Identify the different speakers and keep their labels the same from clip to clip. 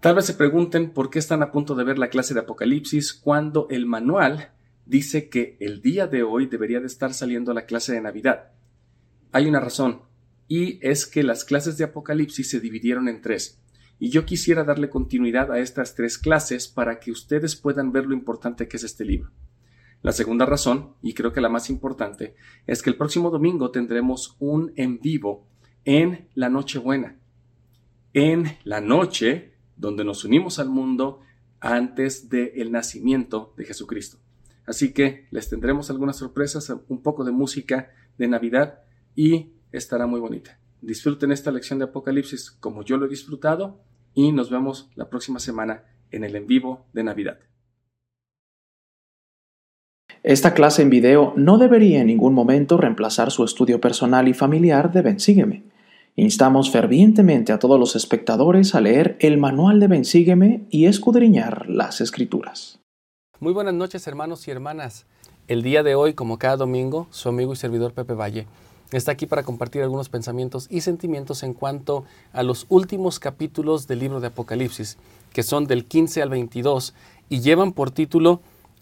Speaker 1: Tal vez se pregunten por qué están a punto de ver la clase de Apocalipsis cuando el manual dice que el día de hoy debería de estar saliendo la clase de Navidad. Hay una razón, y es que las clases de Apocalipsis se dividieron en tres, y yo quisiera darle continuidad a estas tres clases para que ustedes puedan ver lo importante que es este libro. La segunda razón, y creo que la más importante, es que el próximo domingo tendremos un en vivo en la Nochebuena. En la noche donde nos unimos al mundo antes del nacimiento de Jesucristo. Así que les tendremos algunas sorpresas, un poco de música de Navidad y estará muy bonita. Disfruten esta lección de Apocalipsis como yo lo he disfrutado y nos vemos la próxima semana en el en vivo de Navidad.
Speaker 2: Esta clase en video no debería en ningún momento reemplazar su estudio personal y familiar de Bensígueme. Instamos fervientemente a todos los espectadores a leer el manual de Bensígueme y escudriñar las escrituras.
Speaker 3: Muy buenas noches hermanos y hermanas. El día de hoy, como cada domingo, su amigo y servidor Pepe Valle está aquí para compartir algunos pensamientos y sentimientos en cuanto a los últimos capítulos del libro de Apocalipsis, que son del 15 al 22 y llevan por título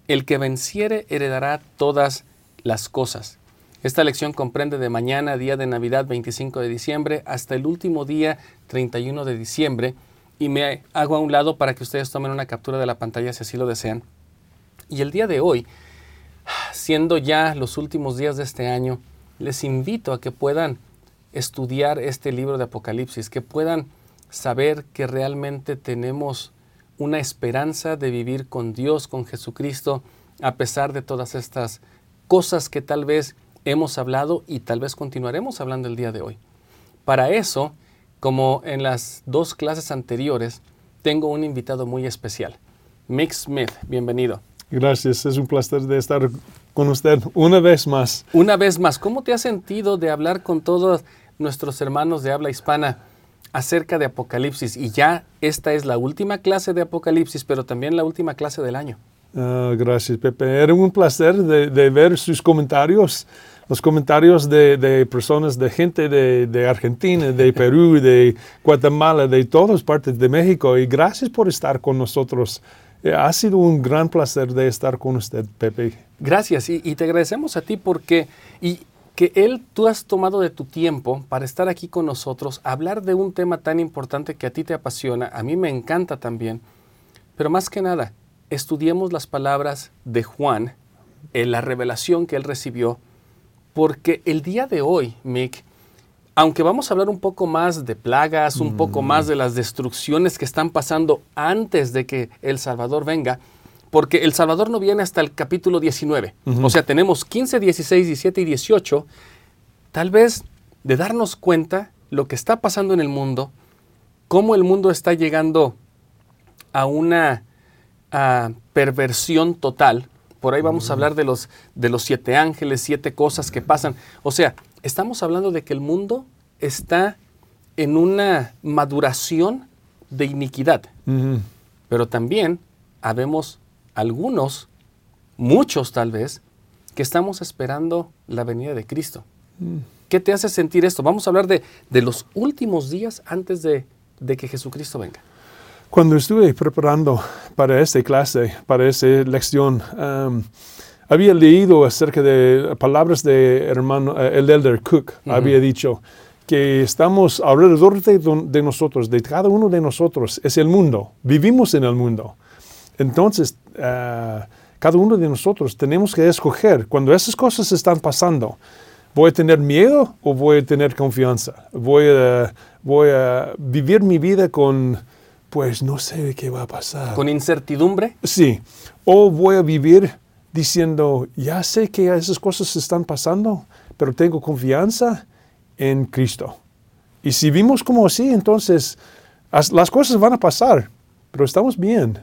Speaker 3: El que venciere heredará todas las cosas. Esta lección comprende de mañana, día de Navidad 25 de diciembre, hasta el último día 31 de diciembre, y me hago a un lado para que ustedes tomen una captura de la pantalla si así lo desean. Y el día de hoy, siendo ya los últimos días de este año, les invito a que puedan estudiar este libro de Apocalipsis, que puedan saber que realmente tenemos una esperanza de vivir con Dios, con Jesucristo, a pesar de todas estas cosas que tal vez hemos hablado y tal vez continuaremos hablando el día de hoy. Para eso, como en las dos clases anteriores, tengo un invitado muy especial. Mick Smith, bienvenido.
Speaker 4: Gracias, es un placer de estar con usted una vez más.
Speaker 3: Una vez más, ¿cómo te has sentido de hablar con todos nuestros hermanos de habla hispana acerca de Apocalipsis? Y ya esta es la última clase de Apocalipsis, pero también la última clase del año.
Speaker 4: Ah, gracias, Pepe. Era un placer de, ver sus comentarios, los comentarios de, personas, de gente de, Argentina, de Perú, de Guatemala, de todas partes de México. Y gracias por estar con nosotros. Eh, ha sido un gran placer de estar con usted, Pepe.
Speaker 3: Gracias y, te agradecemos a ti porque y que él tú has tomado de tu tiempo para estar aquí con nosotros, hablar de un tema tan importante que a ti te apasiona, a mí me encanta también. Pero más que nada, estudiemos las palabras de Juan, en la revelación que él recibió, porque el día de hoy, Mick, aunque vamos a hablar un poco más de plagas, un poco más de las destrucciones que están pasando antes de que el Salvador venga, porque el Salvador no viene hasta el capítulo 19. O sea, tenemos 15, 16, 17 y 18, tal vez de darnos cuenta lo que está pasando en el mundo, cómo el mundo está llegando a una perversión total. Por ahí vamos a hablar de los, de los siete ángeles, siete cosas que pasan. O sea, estamos hablando de que el mundo está en una maduración de iniquidad. Pero también habemos algunos, muchos tal vez, que estamos esperando la venida de Cristo. Mm. ¿Qué te hace sentir esto? Vamos a hablar de, los últimos días antes de, que Jesucristo venga.
Speaker 4: Cuando estuve preparando para esta clase, para esta lección, um, había leído acerca de palabras de hermano, eh, el elder Cook, había dicho que estamos alrededor de, de, nosotros, de cada uno de nosotros, es el mundo, vivimos en el mundo. Entonces, eh, cada uno de nosotros tenemos que escoger cuando esas cosas están pasando. ¿Voy a tener miedo o voy a tener confianza? ¿Voy a, voy a vivir mi vida con, pues no sé qué va a pasar?
Speaker 3: ¿Con incertidumbre?
Speaker 4: Sí. ¿O voy a vivir diciendo, ya sé que esas cosas están pasando, pero tengo confianza en Cristo? Y si vimos como así, entonces las cosas van a pasar, pero estamos bien.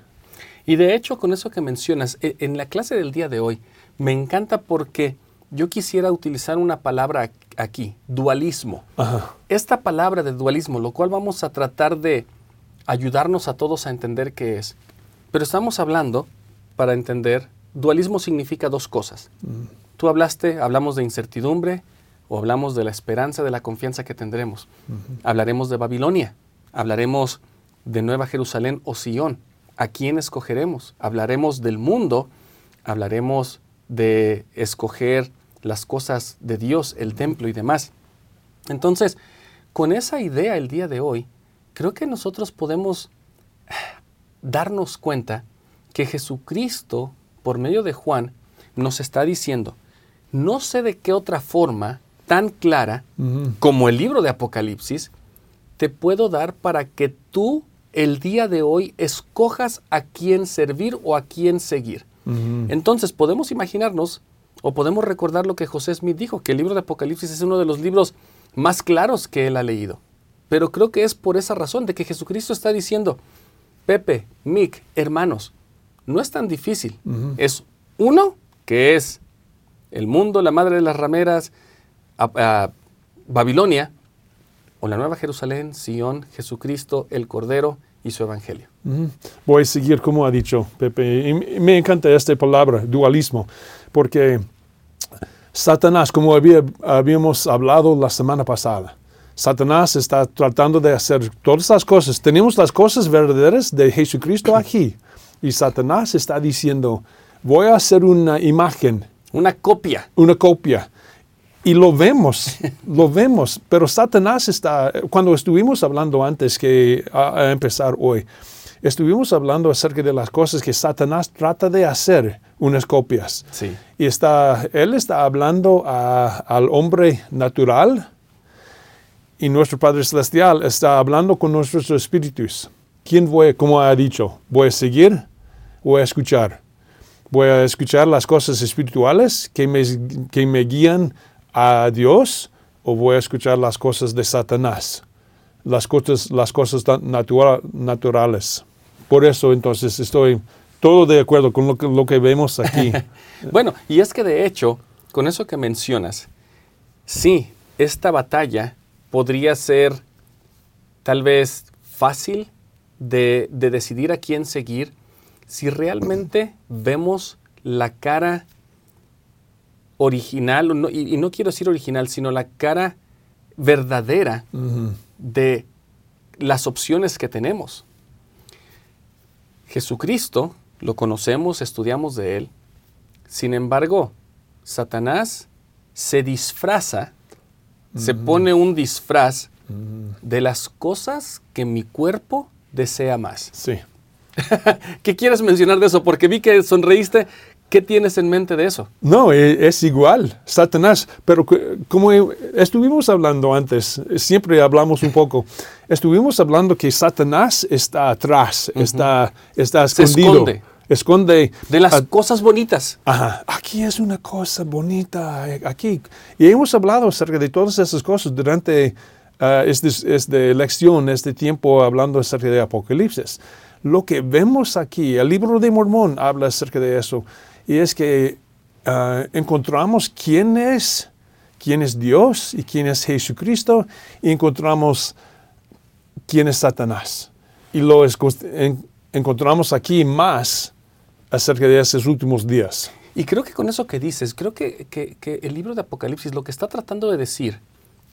Speaker 3: Y de hecho, con eso que mencionas, e, en la clase del día de hoy, me encanta porque yo quisiera utilizar una palabra aquí, dualismo. Esta palabra de dualismo, lo cual vamos a tratar de ayudarnos a todos a entender qué es. Pero estamos hablando, para entender, dualismo significa dos cosas. Mm. Tú hablaste, hablamos de incertidumbre o hablamos de la esperanza, de la confianza que tendremos. Hablaremos de Babilonia, hablaremos de Nueva Jerusalén o Sion. ¿A quién escogeremos? Hablaremos del mundo, hablaremos de escoger las cosas de Dios, el templo y demás. Entonces, con esa idea el día de hoy, creo que nosotros podemos darnos cuenta que Jesucristo, por medio de Juan, nos está diciendo, no sé de qué otra forma tan clara como el libro de Apocalipsis, te puedo dar para que tú el día de hoy escojas a quién servir o a quién seguir. Entonces podemos imaginarnos o podemos recordar lo que José Smith dijo, que el libro de Apocalipsis es uno de los libros más claros que él ha leído. Pero creo que es por esa razón de que Jesucristo está diciendo, Pepe, Mick, hermanos, no es tan difícil. Es uno, que es el mundo, la madre de las rameras, Babilonia, o la Nueva Jerusalén, Sion, Jesucristo, el Cordero y su Evangelio.
Speaker 4: Voy a seguir como ha dicho Pepe. Y me encanta esta palabra, dualismo, porque Satanás, como habíamos hablado la semana pasada, Satanás está tratando de hacer todas las cosas. Tenemos las cosas verdaderas de Jesucristo aquí. Y Satanás está diciendo, voy a hacer una imagen.
Speaker 3: Una copia.
Speaker 4: Una copia. Y lo vemos, lo vemos. Pero Satanás está, cuando estuvimos hablando antes que a, empezar hoy, estuvimos hablando acerca de las cosas que Satanás trata de hacer, unas copias.
Speaker 3: Sí.
Speaker 4: Y está, él está hablando al hombre natural y nuestro Padre Celestial está hablando con nuestros espíritus. ¿Quién voy, como ha dicho, voy a seguir? Voy a escuchar. Voy a escuchar las cosas espirituales que me, que me guían a Dios o voy a escuchar las cosas de Satanás, las cosas, las cosas naturales. Por eso entonces estoy todo de acuerdo con lo que, lo que vemos aquí.
Speaker 3: bueno, y es que de hecho, con eso que mencionas, sí, esta batalla podría ser tal vez fácil de, decidir a quién seguir si realmente vemos la cara original, y, no quiero decir original, sino la cara verdadera de las opciones que tenemos. Jesucristo, lo conocemos, estudiamos de él, sin embargo, Satanás se disfraza, se pone un disfraz de las cosas que mi cuerpo desea más.
Speaker 4: Sí.
Speaker 3: ¿Qué quieres mencionar de eso? Porque vi que sonreíste. ¿Qué tienes en mente de eso?
Speaker 4: No, e, es igual, Satanás, pero como estuvimos hablando antes, siempre hablamos un poco, estuvimos hablando que Satanás está atrás, está, está escondido.
Speaker 3: esconde.
Speaker 4: Esconde.
Speaker 3: De las cosas bonitas.
Speaker 4: Ajá. Aquí es una cosa bonita, aquí. Y hemos hablado acerca de todas esas cosas durante uh, este, lección, este tiempo, hablando acerca de Apocalipsis. Lo que vemos aquí, el libro de Mormón habla acerca de eso, y es que uh, encontramos quién es, quién es Dios y quién es Jesucristo, y encontramos quién es Satanás. Y lo encontramos aquí más acerca de esos últimos días.
Speaker 3: Y creo que con eso que dices, creo que, que el libro de Apocalipsis lo que está tratando de decir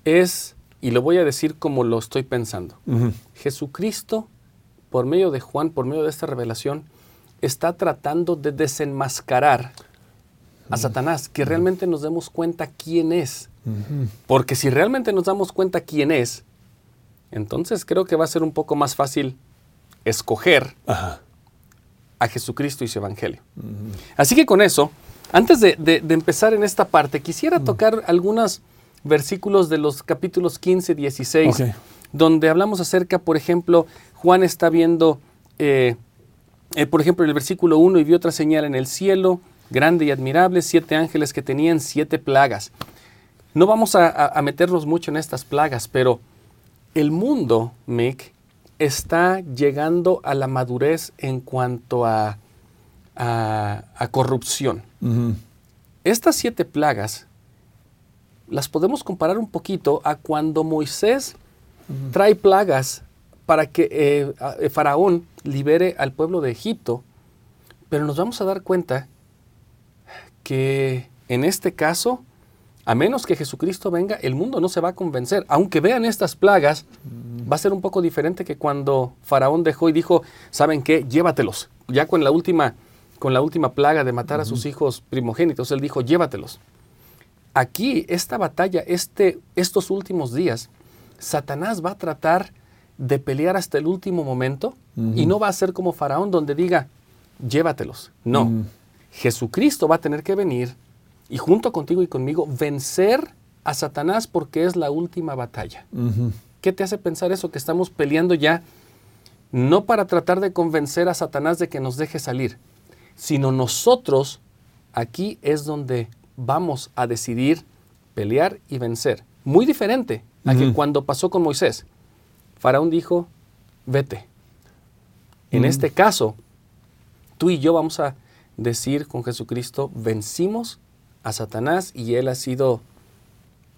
Speaker 3: es y lo voy a decir como lo estoy pensando. Jesucristo, por medio de Juan, por medio de esta revelación, está tratando de desenmascarar a Satanás, que realmente nos demos cuenta quién es. Porque si realmente nos damos cuenta quién es, entonces creo que va a ser un poco más fácil escoger a Jesucristo y su Evangelio. Así que con eso, antes de, empezar en esta parte, quisiera tocar algunas versículos de los capítulos 15, 16, donde hablamos acerca, por ejemplo, Juan está viendo, eh, eh, por ejemplo, en el versículo 1, y vio otra señal en el cielo, grande y admirable, siete ángeles que tenían siete plagas. No vamos a, meternos mucho en estas plagas, pero el mundo, Mick, está llegando a la madurez en cuanto a, a, corrupción. Estas siete plagas las podemos comparar un poquito a cuando Moisés trae plagas para que eh, eh, Faraón libere al pueblo de Egipto, pero nos vamos a dar cuenta que en este caso A menos que Jesucristo venga, el mundo no se va a convencer. Aunque vean estas plagas, va a ser un poco diferente que cuando Faraón dejó y dijo, ¿saben qué? Llévatelos. Ya con la última, con la última plaga de matar a sus hijos primogénitos, él dijo, llévatelos. Aquí, esta batalla, este, estos últimos días, Satanás va a tratar de pelear hasta el último momento y no va a ser como Faraón donde diga, llévatelos. No, Jesucristo va a tener que venir y junto contigo y conmigo vencer a Satanás porque es la última batalla. ¿Qué te hace pensar eso? Que estamos peleando ya no para tratar de convencer a Satanás de que nos deje salir, sino nosotros aquí es donde vamos a decidir pelear y vencer. Muy diferente a que cuando pasó con Moisés. Faraón dijo, vete. En este caso, tú y yo vamos a decir con Jesucristo, vencimos a Satanás y él ha sido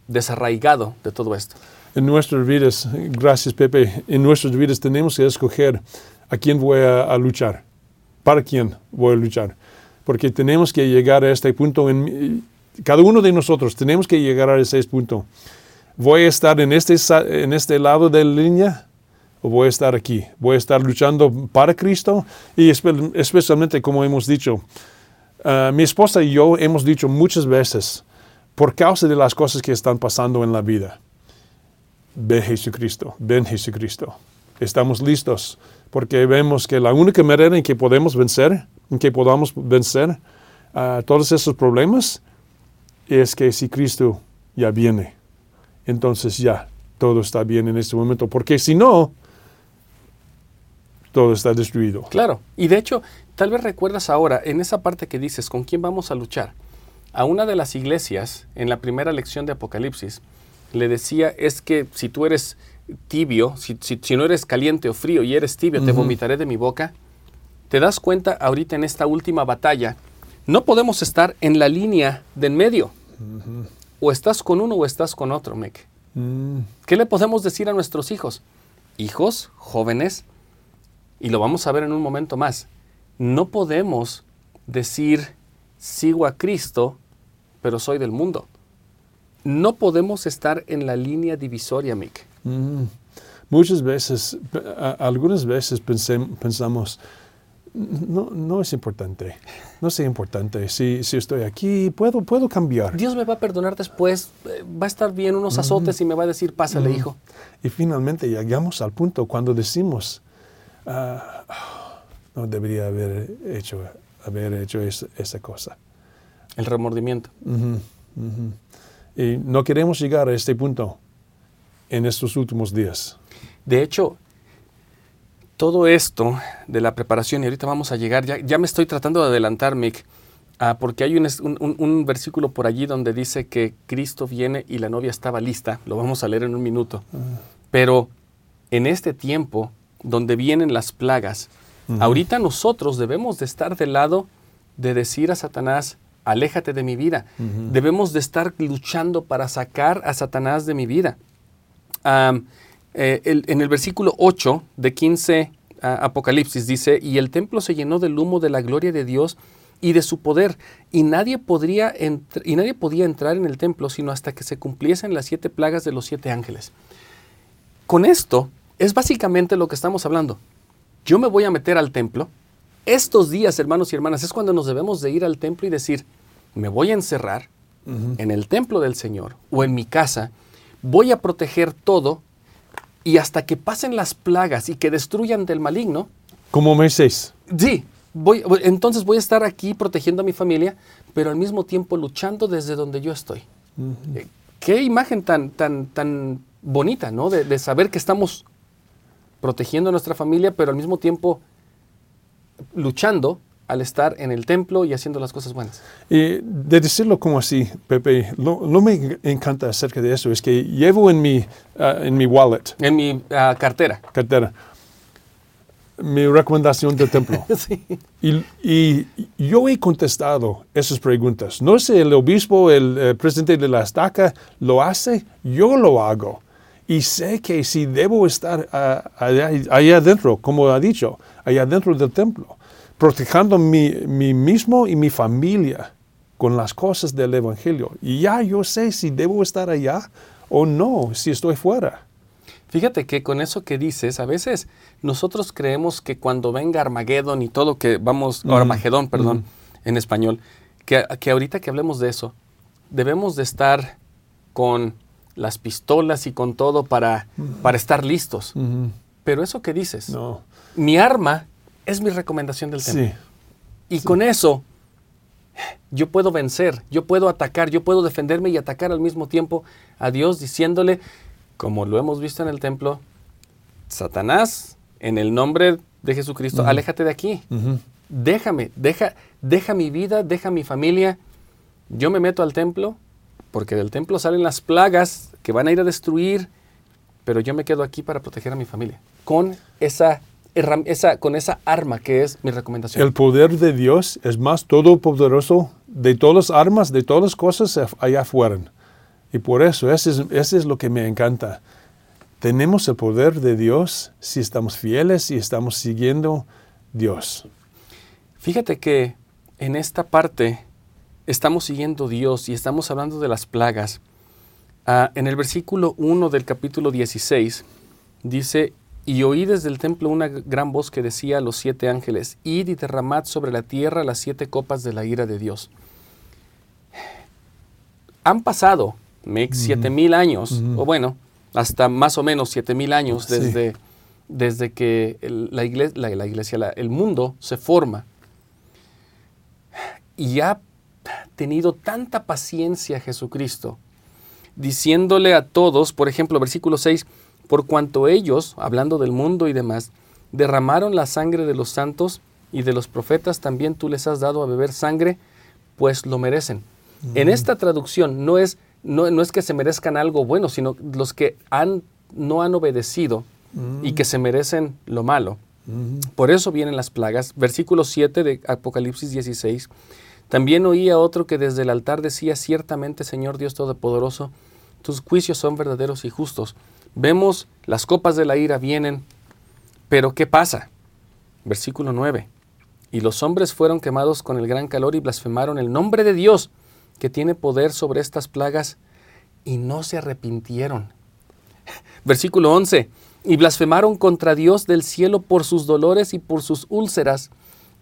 Speaker 3: desarraigado de todo esto.
Speaker 4: En nuestras vidas, gracias Pepe, en nuestras vidas tenemos que escoger a quién voy a, luchar, para quién voy a luchar, porque tenemos que llegar a este punto, en, cada uno de nosotros tenemos que llegar a ese punto. ¿Voy a estar en este, en este lado de la línea o voy a estar aquí? ¿Voy a estar luchando para Cristo? Y especialmente, como hemos dicho, ah, mi esposa y yo hemos dicho muchas veces, por causa de las cosas que están pasando en la vida, ven Jesucristo, ven Jesucristo. Estamos listos porque vemos que la única manera en que podemos vencer, en que podamos vencer uh, todos esos problemas, es que si Cristo ya viene entonces ya todo está bien en este momento, porque si no, todo está destruido.
Speaker 3: Claro, y de hecho, tal vez recuerdas ahora, en esa parte que dices, ¿con quién vamos a luchar? A una de las iglesias, en la primera lección de Apocalipsis, le decía, es que si tú eres tibio, si, no eres caliente o frío y eres tibio, te vomitaré de mi boca. ¿Te das cuenta ahorita en esta última batalla? No podemos estar en la línea de en medio o estás con uno o estás con otro, Mick. Mm. ¿Qué le podemos decir a nuestros hijos? Hijos, jóvenes, y lo vamos a ver en un momento más, no podemos decir sigo a Cristo, pero soy del mundo. No podemos estar en la línea divisoria, Mick.
Speaker 4: Mm. Muchas veces, algunas veces pensamos, no, no es importante. No es importante. Si, si estoy aquí, puedo, puedo cambiar.
Speaker 3: Dios me va a perdonar después. Eh, va a estar bien unos azotes y me va a decir, pásale, hijo.
Speaker 4: Y finalmente llegamos al punto cuando decimos, ah, no debería haber hecho, haber hecho esa cosa.
Speaker 3: El remordimiento.
Speaker 4: Y no queremos llegar a este punto en estos últimos días.
Speaker 3: De hecho, todo esto de la preparación, y ahorita vamos a llegar, ya, ya me estoy tratando de adelantar, Mick, ah, porque hay un, un, versículo por allí donde dice que Cristo viene y la novia estaba lista, lo vamos a leer en un minuto, pero en este tiempo donde vienen las plagas, ahorita nosotros debemos de estar del lado de decir a Satanás, aléjate de mi vida, debemos de estar luchando para sacar a Satanás de mi vida. Eh, en el versículo 8 de 15 Apocalipsis dice, y el templo se llenó del humo de la gloria de Dios y de su poder, y nadie, podría y nadie podía entrar en el templo sino hasta que se cumpliesen las siete plagas de los siete ángeles. Con esto es básicamente lo que estamos hablando. Yo me voy a meter al templo. Estos días, hermanos y hermanas, es cuando nos debemos de ir al templo y decir, me voy a encerrar en el templo del Señor o en mi casa, voy a proteger todo y hasta que pasen las plagas y que destruyan del maligno.
Speaker 4: Como Moisés.
Speaker 3: Sí, voy, entonces voy a estar aquí protegiendo a mi familia, pero al mismo tiempo luchando desde donde yo estoy. Eh, qué imagen tan, tan, tan bonita, ¿no? De, de, saber que estamos protegiendo a nuestra familia, pero al mismo tiempo luchando al estar en el templo y haciendo las cosas buenas.
Speaker 4: Y de decirlo como así, Pepe, lo, me encanta acerca de eso es que llevo en mi, ah, en mi wallet.
Speaker 3: En mi ah, cartera.
Speaker 4: Cartera. Mi recomendación del templo. sí. y, y, yo he contestado esas preguntas. No sé, el obispo, el, el presidente de la estaca lo hace, yo lo hago. Y sé que si debo estar uh, allá, allá adentro, como ha dicho, allá adentro del templo protegiendo mi, mi mismo y mi familia con las cosas del Evangelio. Y ya yo sé si debo estar allá o no, si estoy fuera.
Speaker 3: Fíjate que con eso que dices, a veces nosotros creemos que cuando venga Armagedón y todo que vamos, o Armagedón, perdón, en español, que, que ahorita que hablemos de eso, debemos de estar con las pistolas y con todo para, para estar listos. Pero eso que dices,
Speaker 4: No.
Speaker 3: mi arma es mi recomendación del templo.
Speaker 4: Sí.
Speaker 3: Y con eso yo puedo vencer, yo puedo atacar, yo puedo defenderme y atacar al mismo tiempo a Dios diciéndole, como lo hemos visto en el templo, Satanás, en el nombre de Jesucristo, aléjate de aquí. Déjame, deja, deja mi vida, deja mi familia. Yo me meto al templo, porque del templo salen las plagas que van a ir a destruir, pero yo me quedo aquí para proteger a mi familia. Con esa, con esa arma que es mi recomendación.
Speaker 4: El poder de Dios es más todopoderoso de todas las armas, de todas las cosas allá afuera. Y por eso, eso es, eso es lo que me encanta. Tenemos el poder de Dios si estamos fieles y estamos siguiendo Dios.
Speaker 3: Fíjate que en esta parte estamos siguiendo Dios y estamos hablando de las plagas. Ah, en el versículo 1 del capítulo 16 dice, y oí desde el templo una gran voz que decía a los siete ángeles, id y derramad sobre la tierra las siete copas de la ira de Dios. Han pasado, Mick, siete mil años, o bueno, hasta más o menos siete mil años
Speaker 4: Sí.
Speaker 3: desde, desde que el- la, iglesia, la, la iglesia, la- el mundo se forma. Y ha tenido tanta paciencia Jesucristo, diciéndole a todos, por ejemplo, versículo 6, por cuanto ellos, hablando del mundo y demás, derramaron la sangre de los santos y de los profetas, también tú les has dado a beber sangre, pues lo merecen. En esta traducción no es, no, no es que se merezcan algo bueno, sino los que han, no han obedecido y que se merecen lo malo. Por eso vienen las plagas. Versículo 7 de Apocalipsis 16. También oía otro que desde el altar decía, ciertamente Señor Dios Todopoderoso, tus juicios son verdaderos y justos. Vemos las copas de la ira vienen, pero ¿qué pasa? Versículo 9. Y los hombres fueron quemados con el gran calor y blasfemaron el nombre de Dios, que tiene poder sobre estas plagas, y no se arrepintieron. Versículo 11. Y blasfemaron contra Dios del cielo por sus dolores y por sus úlceras,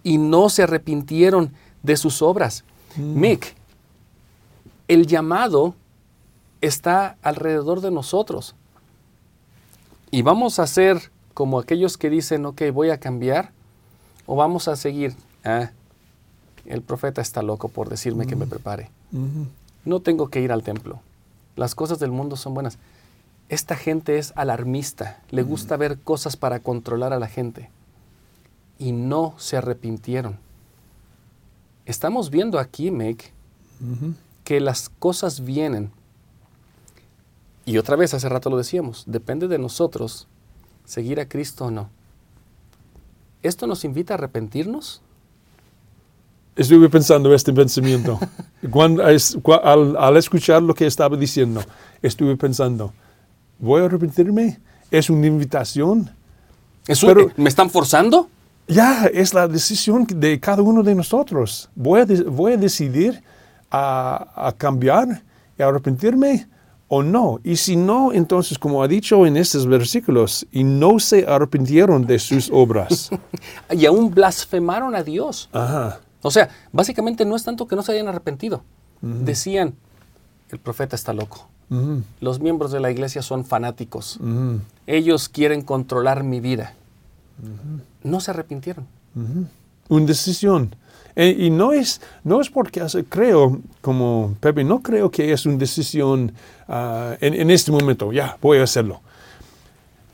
Speaker 3: y no se arrepintieron de sus obras. Mick, el llamado está alrededor de nosotros. Y vamos a ser como aquellos que dicen, ok, voy a cambiar, o vamos a seguir. Ah, el profeta está loco por decirme que me prepare. No tengo que ir al templo. Las cosas del mundo son buenas. Esta gente es alarmista, le gusta ver cosas para controlar a la gente. Y no se arrepintieron. Estamos viendo aquí, Meg, que las cosas vienen. Y otra vez, hace rato lo decíamos, depende de nosotros seguir a Cristo o no. ¿Esto nos invita a arrepentirnos?
Speaker 4: Estuve pensando este pensamiento. Cuando, es- cua- al, al escuchar lo que estaba diciendo, estuve pensando, ¿voy a arrepentirme? ¿Es una invitación?
Speaker 3: ¿Eso,
Speaker 4: Pero-
Speaker 3: ¿Me están forzando?
Speaker 4: Ya, es la decisión de cada uno de nosotros. Voy a, de- voy a decidir a, a cambiar y arrepentirme o no. Y si no, entonces, como ha dicho en estos versículos, y no se arrepintieron de sus obras.
Speaker 3: Y aún blasfemaron a Dios.
Speaker 4: Ajá.
Speaker 3: O sea, básicamente no es tanto que no se hayan arrepentido. Decían, el profeta está loco. Los miembros de la iglesia son fanáticos. Ellos quieren controlar mi vida. No se arrepintieron.
Speaker 4: Una decisión. E- y no es, no es porque creo, como Pepe, no creo que es una decisión ah, en, este momento, ya, voy a hacerlo.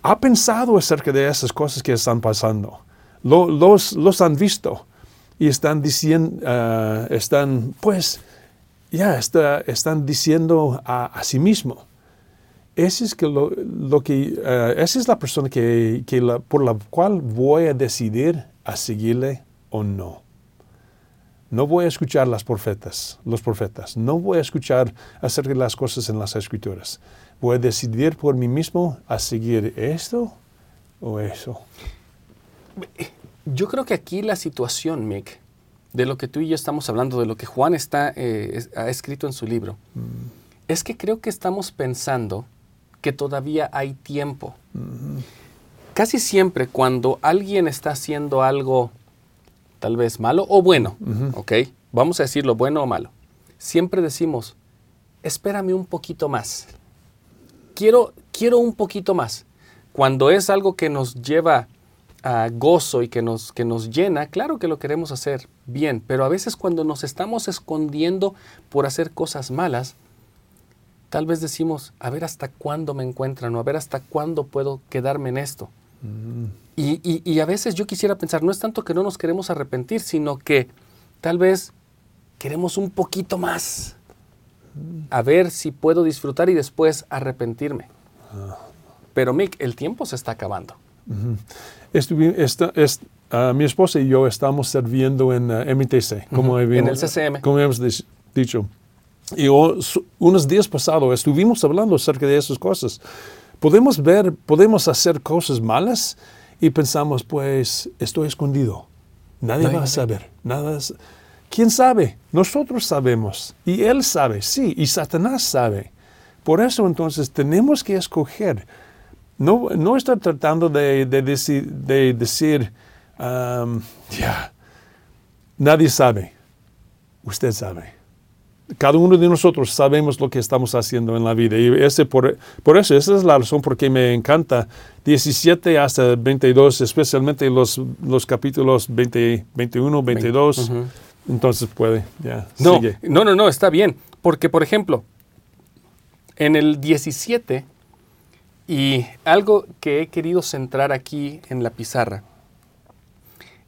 Speaker 4: Ha pensado acerca de esas cosas que están pasando. Lo- los, los han visto y están diciendo, ah, están, pues, ya, está, están diciendo a, a sí mismo. Ese es, que lo, lo que, eh, esa es la persona que, que la- por la cual voy a decidir a seguirle o no. No voy a escuchar las profetas, los profetas. No voy a escuchar acerca de las cosas en las escrituras. Voy a decidir por mí mismo a seguir esto o eso.
Speaker 3: Yo creo que aquí la situación, Mick, de lo que tú y yo estamos hablando, de lo que Juan está, eh, ha escrito en su libro, es que creo que estamos pensando que todavía hay tiempo. Casi siempre cuando alguien está haciendo algo tal vez malo o bueno, ¿ok? Vamos a decirlo bueno o malo. Siempre decimos, espérame un poquito más. Quiero, quiero un poquito más. Cuando es algo que nos lleva a gozo y que nos, que nos llena, claro que lo queremos hacer bien, pero a veces cuando nos estamos escondiendo por hacer cosas malas, tal vez decimos, a ver hasta cuándo me encuentran o a ver hasta cuándo puedo quedarme en esto. Mm. Y, a veces yo quisiera pensar, no es tanto que no nos queremos arrepentir, sino que tal vez queremos un poquito más. A ver si puedo disfrutar y después arrepentirme. Ah. Pero Mick, el tiempo se está acabando.
Speaker 4: Ah, mi esposa y yo estamos sirviendo en ah, MTC, como
Speaker 3: en el CCM.
Speaker 4: Como hemos dicho. Y unos días pasados estuvimos hablando acerca de esas cosas. Podemos ver, podemos hacer cosas malas y pensamos, pues, estoy escondido. Nadie va a saber. Nada ¿Quién sabe? Nosotros sabemos. Y Él sabe, sí, y Satanás sabe. Por eso entonces tenemos que escoger. No, no estoy tratando de, decir, de decir um, ya, nadie sabe. Usted sabe cada uno de nosotros sabemos lo que estamos haciendo en la vida. Y ese por, por eso, esa es la razón por que me encanta 17 hasta 22, especialmente los, los capítulos 20, 21, 22. Entonces puede, ya.
Speaker 3: no, no, no, no, está bien. Porque, por ejemplo, en el 17, y algo que he querido centrar aquí en la pizarra,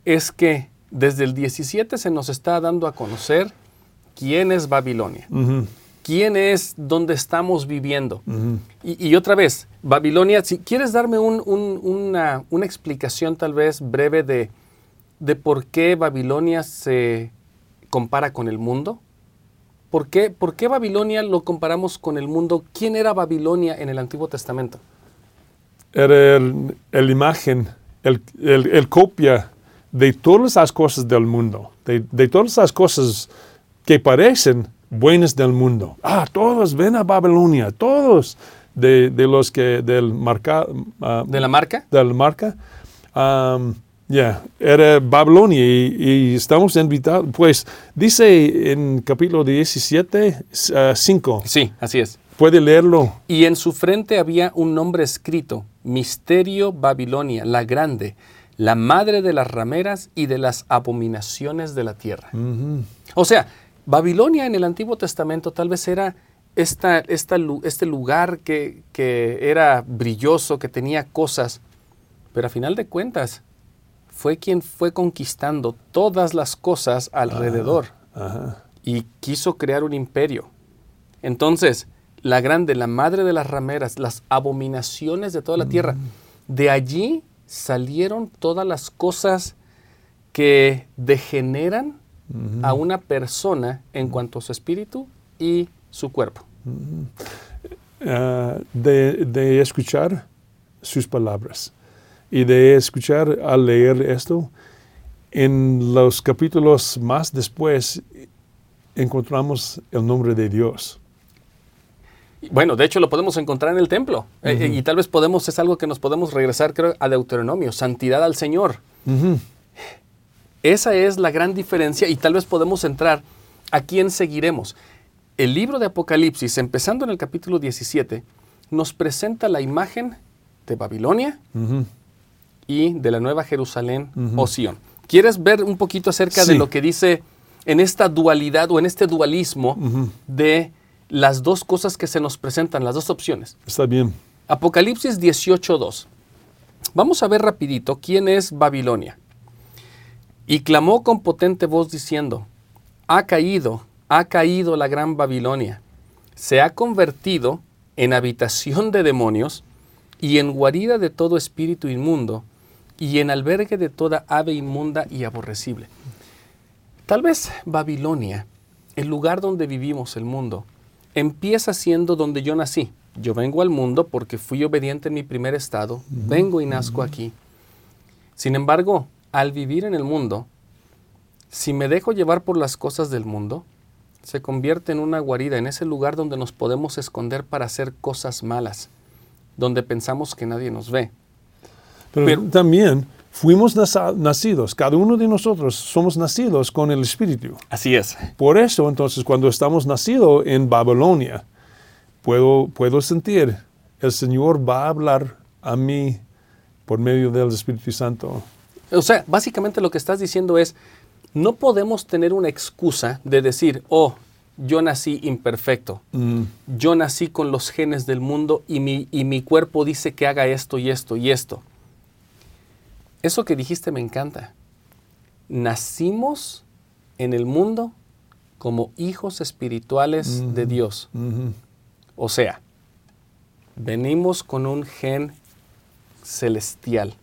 Speaker 3: es que desde el 17 se nos está dando a conocer quién es Babilonia, quién es donde estamos viviendo. y, otra vez, Babilonia, si quieres darme una, explicación tal vez breve de, de por qué Babilonia se compara con el mundo. ¿Por qué, ¿Por qué, Babilonia lo comparamos con el mundo? ¿Quién era Babilonia en el Antiguo Testamento?
Speaker 4: Era el, imagen, el, copia de todas las cosas del mundo, de, de todas las cosas que parecen buenos del mundo. Ah, todos ven a Babilonia, todos de, los que del marca,
Speaker 3: ah, de la marca,
Speaker 4: del marca, ya, era Babilonia y, estamos invitados, pues dice en capítulo 17, 5.
Speaker 3: Ah, sí, así es.
Speaker 4: Puede leerlo.
Speaker 3: Y en su frente había un nombre escrito, Misterio Babilonia, la grande, la madre de las rameras y de las abominaciones de la tierra. O sea, Babilonia en el Antiguo Testamento tal vez era esta, este lugar que, era brilloso, que tenía cosas, pero a final de cuentas fue quien fue conquistando todas las cosas alrededor y quiso crear un imperio. Entonces, la grande, la madre de las rameras, las abominaciones de toda la tierra, mm. de allí salieron todas las cosas que degeneran a una persona en cuanto a su espíritu y su cuerpo.
Speaker 4: Ah, de, escuchar sus palabras y de escuchar al leer esto, en los capítulos más después encontramos el nombre de Dios.
Speaker 3: Bueno, de hecho lo podemos encontrar en el templo. Eh, eh, y tal vez podemos, es algo que nos podemos regresar, creo, a Deuteronomio, santidad al Señor. Esa es la gran diferencia y tal vez podemos entrar a quién seguiremos. El libro de Apocalipsis, empezando en el capítulo 17, nos presenta la imagen de Babilonia y de la Nueva Jerusalén o Sion. ¿Quieres ver un poquito acerca de lo que dice en esta dualidad o en este dualismo de las dos cosas que se nos presentan, las dos opciones?
Speaker 4: Está bien.
Speaker 3: Apocalipsis 18.2. Vamos a ver rapidito quién es Babilonia. Y clamó con potente voz diciendo, ha caído, ha caído la gran Babilonia, se ha convertido en habitación de demonios y en guarida de todo espíritu inmundo y en albergue de toda ave inmunda y aborrecible. Tal vez Babilonia, el lugar donde vivimos el mundo, empieza siendo donde yo nací. Yo vengo al mundo porque fui obediente en mi primer estado, vengo y nazco aquí. Sin embargo, al vivir en el mundo, si me dejo llevar por las cosas del mundo, se convierte en una guarida, en ese lugar donde nos podemos esconder para hacer cosas malas, donde pensamos que nadie nos ve.
Speaker 4: Pero,
Speaker 3: Pero-
Speaker 4: también fuimos nacidos, cada uno de nosotros somos nacidos con el Espíritu.
Speaker 3: Así es.
Speaker 4: Por eso, entonces, cuando estamos nacidos en Babilonia, puedo, puedo sentir, el Señor va a hablar a mí por medio del Espíritu Santo.
Speaker 3: O sea, básicamente lo que estás diciendo es, no podemos tener una excusa de decir, oh, yo nací imperfecto,
Speaker 4: Mm,
Speaker 3: yo nací con los genes del mundo y mi, y mi cuerpo dice que haga esto y esto y esto. Eso que dijiste me encanta. Nacimos en el mundo como hijos espirituales de Dios.
Speaker 4: ujú.
Speaker 3: O sea, venimos con un gen celestial,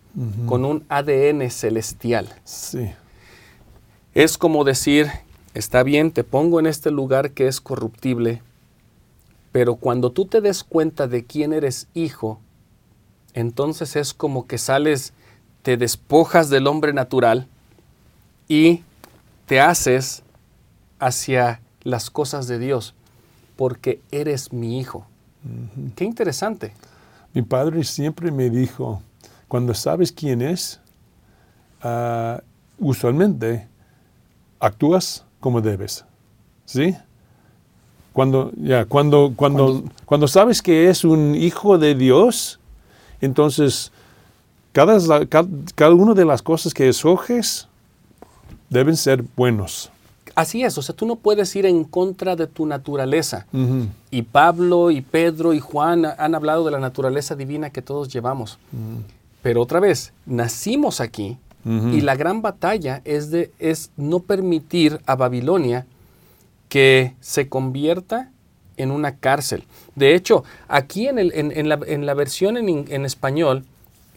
Speaker 3: con un ADN celestial.
Speaker 4: Sí.
Speaker 3: Es como decir, está bien, te pongo en este lugar que es corruptible, pero cuando tú te des cuenta de quién eres hijo, entonces es como que sales, te despojas del hombre natural y te haces hacia las cosas de Dios, porque eres mi hijo. Qué interesante.
Speaker 4: Mi padre siempre me dijo, cuando sabes quién es, ah, usualmente actúas como debes. ¿Sí? Cuando, ya, cuando, cuando, cuando sabes que es un hijo de Dios, entonces cada, cada, cada una de las cosas que escoges deben ser buenos.
Speaker 3: Así es, o sea, tú no puedes ir en contra de tu naturaleza.
Speaker 4: Ujú.
Speaker 3: Y Pablo y Pedro y Juan han hablado de la naturaleza divina que todos llevamos. Pero otra vez, nacimos aquí y la gran batalla es, de, es no permitir a Babilonia que se convierta en una cárcel. De hecho, aquí en, el- en- en la, en la versión en, español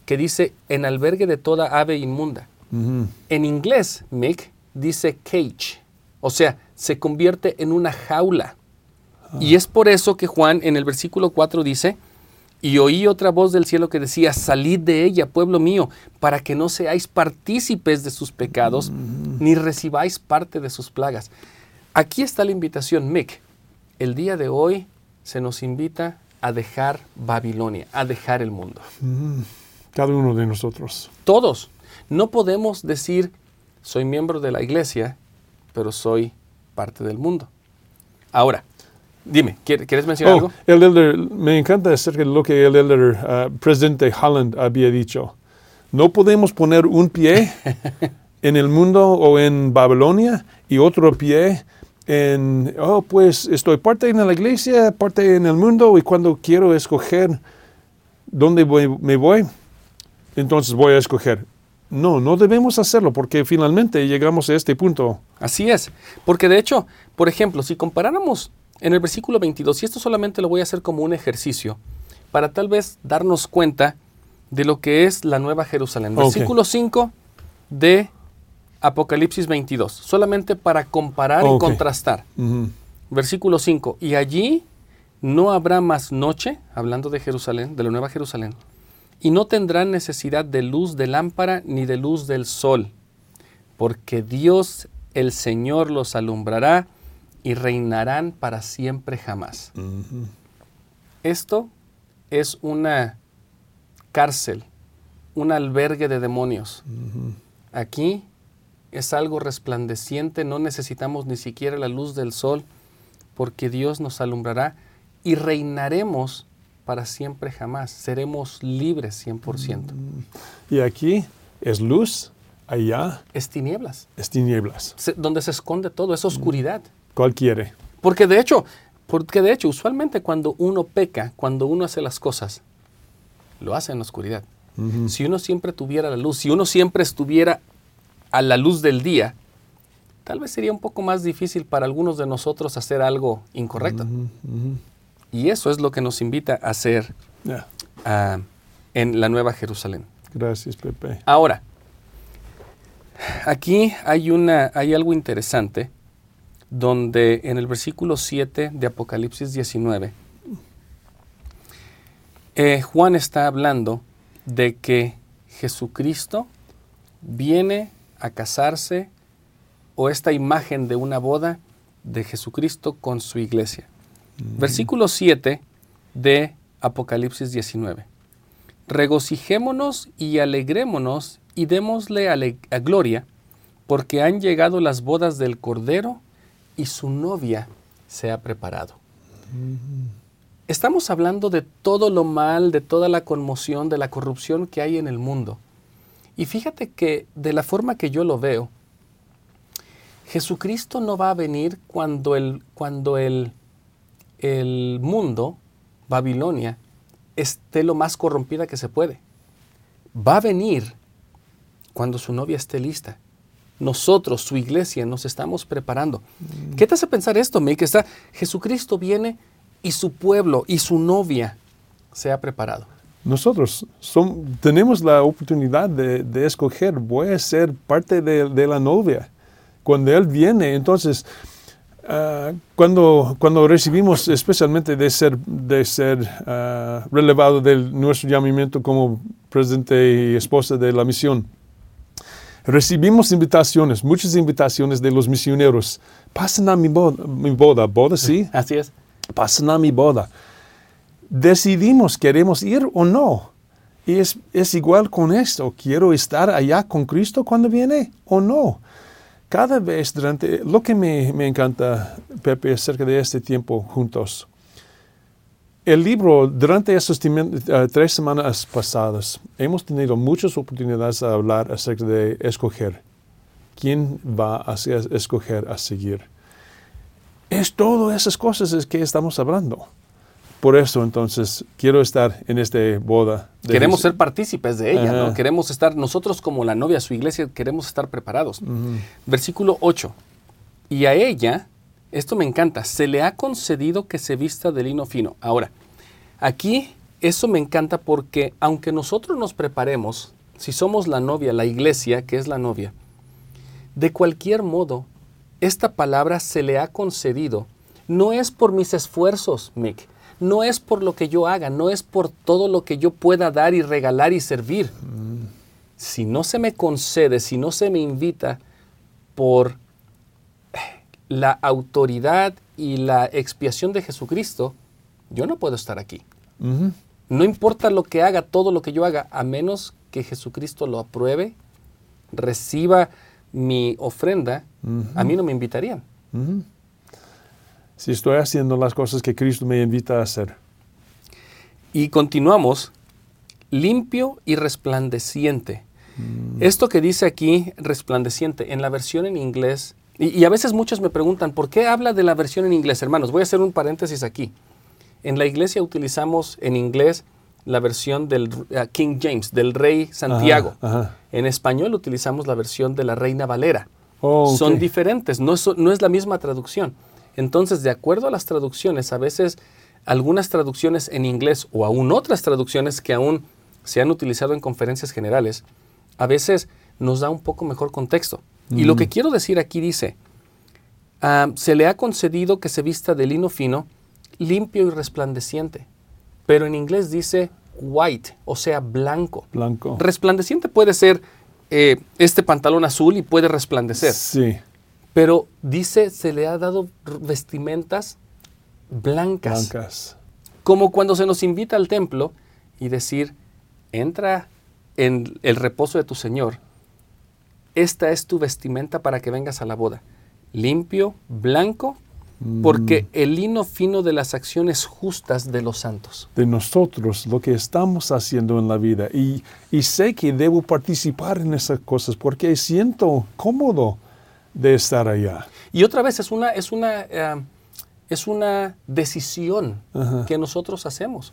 Speaker 3: que dice en albergue de toda ave inmunda, en inglés, Mick, dice cage. O sea, se convierte en una jaula. Y es por eso que Juan en el versículo 4 dice, y oí otra voz del cielo que decía, salid de ella, pueblo mío, para que no seáis partícipes de sus pecados, ni recibáis parte de sus plagas. Aquí está la invitación, Mick. El día de hoy se nos invita a dejar Babilonia, a dejar el mundo.
Speaker 4: Cada uno de nosotros.
Speaker 3: Todos. No podemos decir, soy miembro de la iglesia, pero soy parte del mundo. Ahora, dime, ¿quier- ¿quieres mencionar
Speaker 4: Oh,
Speaker 3: algo?
Speaker 4: el elder, me encanta acerca de lo que el elder, ah, presidente Holland había dicho. No podemos poner un pie en el mundo o en Babilonia y otro pie en, oh, pues estoy parte en la iglesia, parte en el mundo y cuando quiero escoger dónde voy- me voy, entonces voy a escoger. No, no debemos hacerlo porque finalmente llegamos a este punto.
Speaker 3: Así es. Porque de hecho, por ejemplo, si comparáramos en el versículo 22, y esto solamente lo voy a hacer como un ejercicio, para tal vez darnos cuenta de lo que es la Nueva Jerusalén. Versículo 5 de Apocalipsis 22, solamente para comparar y contrastar. Versículo 5. Y allí no habrá más noche, hablando de Jerusalén, de la Nueva Jerusalén, y no tendrán necesidad de luz de lámpara ni de luz del sol, porque Dios el Señor los alumbrará y reinarán para siempre jamás. Esto es una cárcel, un albergue de demonios. Aquí es algo resplandeciente, no necesitamos ni siquiera la luz del sol, porque Dios nos alumbrará y reinaremos para siempre jamás. Seremos libres 100%.
Speaker 4: Y aquí es luz, allá
Speaker 3: Es tinieblas,
Speaker 4: es tinieblas.
Speaker 3: se- donde se esconde todo, es oscuridad.
Speaker 4: ¿Cuál quiere?
Speaker 3: Porque de hecho, porque de hecho, usualmente cuando uno peca, cuando uno hace las cosas, lo hace en la oscuridad. Si uno siempre tuviera la luz, si uno siempre estuviera a la luz del día, tal vez sería un poco más difícil para algunos de nosotros hacer algo incorrecto. Y eso es lo que nos invita a hacer
Speaker 4: Ya.
Speaker 3: ah, en la Nueva Jerusalén.
Speaker 4: Gracias, Pepe.
Speaker 3: Ahora, aquí hay, una, hay algo interesante donde en el versículo 7 de Apocalipsis 19, eh, Juan está hablando de que Jesucristo viene a casarse o esta imagen de una boda de Jesucristo con su iglesia. Versículo 7 de Apocalipsis 19. Regocijémonos y alegrémonos y démosle a gloria, porque han llegado las bodas del Cordero y su novia se ha preparado. Estamos hablando de todo lo mal, de toda la conmoción, de la corrupción que hay en el mundo. Y fíjate que de la forma que yo lo veo, Jesucristo no va a venir cuando el, cuando el, el mundo, Babilonia, esté lo más corrompida que se puede. Va a venir cuando su novia esté lista. Nosotros, su iglesia, nos estamos preparando. ¿Qué te hace pensar esto, Que Está, Jesucristo viene y su pueblo y su novia se ha preparado.
Speaker 4: Nosotros tenemos la oportunidad de, escoger, voy a ser parte de la novia cuando Él viene, entonces, ah, cuando, cuando recibimos especialmente de ser, de ser ah, relevado de nuestro llamamiento como presidente y esposa de la misión, recibimos invitaciones, muchas invitaciones de los misioneros. Pasen a mi boda, mi boda, boda, sí.
Speaker 3: Así es.
Speaker 4: Pasen a mi boda. Decidimos, queremos ir o no. Y es, es igual con esto. ¿Quiero estar allá con Cristo cuando viene o no? cada vez durante, lo que me, encanta, Pepe, acerca de este tiempo juntos, el libro, durante estas eh, tres semanas pasadas, hemos tenido muchas oportunidades de hablar acerca de escoger. ¿Quién va a escoger a seguir? Es todas esas cosas que estamos hablando. Por eso entonces quiero estar en esta boda.
Speaker 3: queremos ser partícipes de ella, ¿no? Queremos estar, nosotros como la novia, su iglesia, queremos estar preparados. Versículo 8. Y a ella, esto me encanta, se le ha concedido que se vista de lino fino. Ahora, aquí eso me encanta porque aunque nosotros nos preparemos, si somos la novia, la iglesia, que es la novia, de cualquier modo, esta palabra se le ha concedido. No es por mis esfuerzos, Mick no es por lo que yo haga, no es por todo lo que yo pueda dar y regalar y servir. Si no se me concede, si no se me invita por la autoridad y la expiación de Jesucristo, yo no puedo estar aquí. No importa lo que haga, todo lo que yo haga, a menos que Jesucristo lo apruebe, reciba mi ofrenda, a mí no me invitarían
Speaker 4: si estoy haciendo las cosas que Cristo me invita a hacer.
Speaker 3: Y continuamos, limpio y resplandeciente. Mm. Esto que dice aquí, resplandeciente, en la versión en inglés, y, a veces muchos me preguntan, ¿por qué habla de la versión en inglés? Hermanos, voy a hacer un paréntesis aquí. En la iglesia utilizamos en inglés la versión del uh, King James, del rey Santiago. En español utilizamos la versión de la reina Valera. Oh, Son diferentes, no no es la misma traducción. Entonces, de acuerdo a las traducciones, a veces algunas traducciones en inglés o aún otras traducciones que aún se han utilizado en conferencias generales, a veces nos da un poco mejor contexto. Y lo que mm. quiero decir aquí dice, ah, se le ha concedido que se vista de lino fino, limpio y resplandeciente. Pero en inglés dice white, o sea, blanco.
Speaker 4: Blanco.
Speaker 3: Resplandeciente puede ser eh, este pantalón azul y puede resplandecer.
Speaker 4: Sí.
Speaker 3: Pero dice, se le ha dado vestimentas blancas.
Speaker 4: Blancas.
Speaker 3: Como cuando se nos invita al templo y decir, entra en el reposo de tu Señor. Esta es tu vestimenta para que vengas a la boda. Limpio, blanco, porque mm. el lino fino de las acciones justas de los santos.
Speaker 4: De nosotros, lo que estamos haciendo en la vida. Y, y sé que debo participar en esas cosas porque siento cómodo de estar allá.
Speaker 3: Y otra vez es una, es una, eh, es una decisión que nosotros hacemos.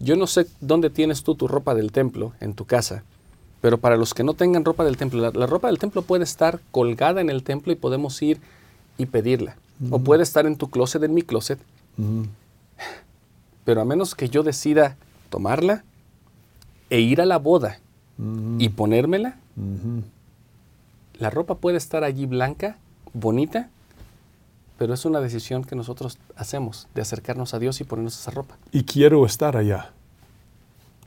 Speaker 3: Yo no sé dónde tienes tú tu ropa del templo en tu casa, pero para los que no tengan ropa del templo, la, ropa del templo puede estar colgada en el templo y podemos ir y pedirla. O puede estar en tu closet, en mi closet. Pero a menos que yo decida tomarla e ir a la boda y ponérmela, la ropa puede estar allí blanca, bonita, pero es una decisión que nosotros hacemos de acercarnos a Dios y ponernos esa ropa.
Speaker 4: Y quiero estar allá.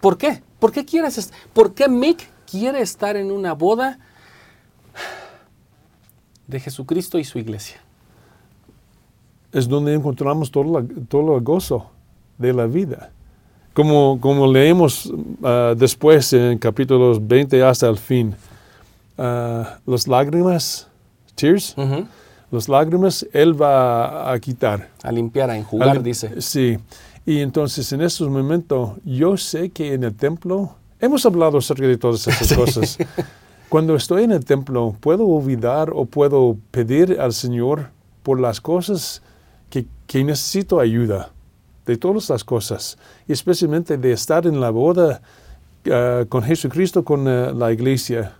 Speaker 3: ¿Por qué? ¿Por qué quieres ¿Por qué Mick quiere estar en una boda de Jesucristo y su iglesia.
Speaker 4: Es donde encontramos todo, todo el gozo de la vida. Como, como leemos uh, después en capítulos 20 hasta el fin, uh, las lágrimas, tears, uh -huh. las lágrimas Él va a quitar.
Speaker 3: A limpiar, a enjugar, dice.
Speaker 4: Sí. Y entonces en estos momentos yo sé que en el templo, hemos hablado acerca de todas esas sí. cosas. Cuando estoy en el templo, puedo olvidar o puedo pedir al Señor por las cosas que, que necesito ayuda de todas las cosas, y especialmente de estar en la boda uh, con Jesucristo, con uh, la iglesia.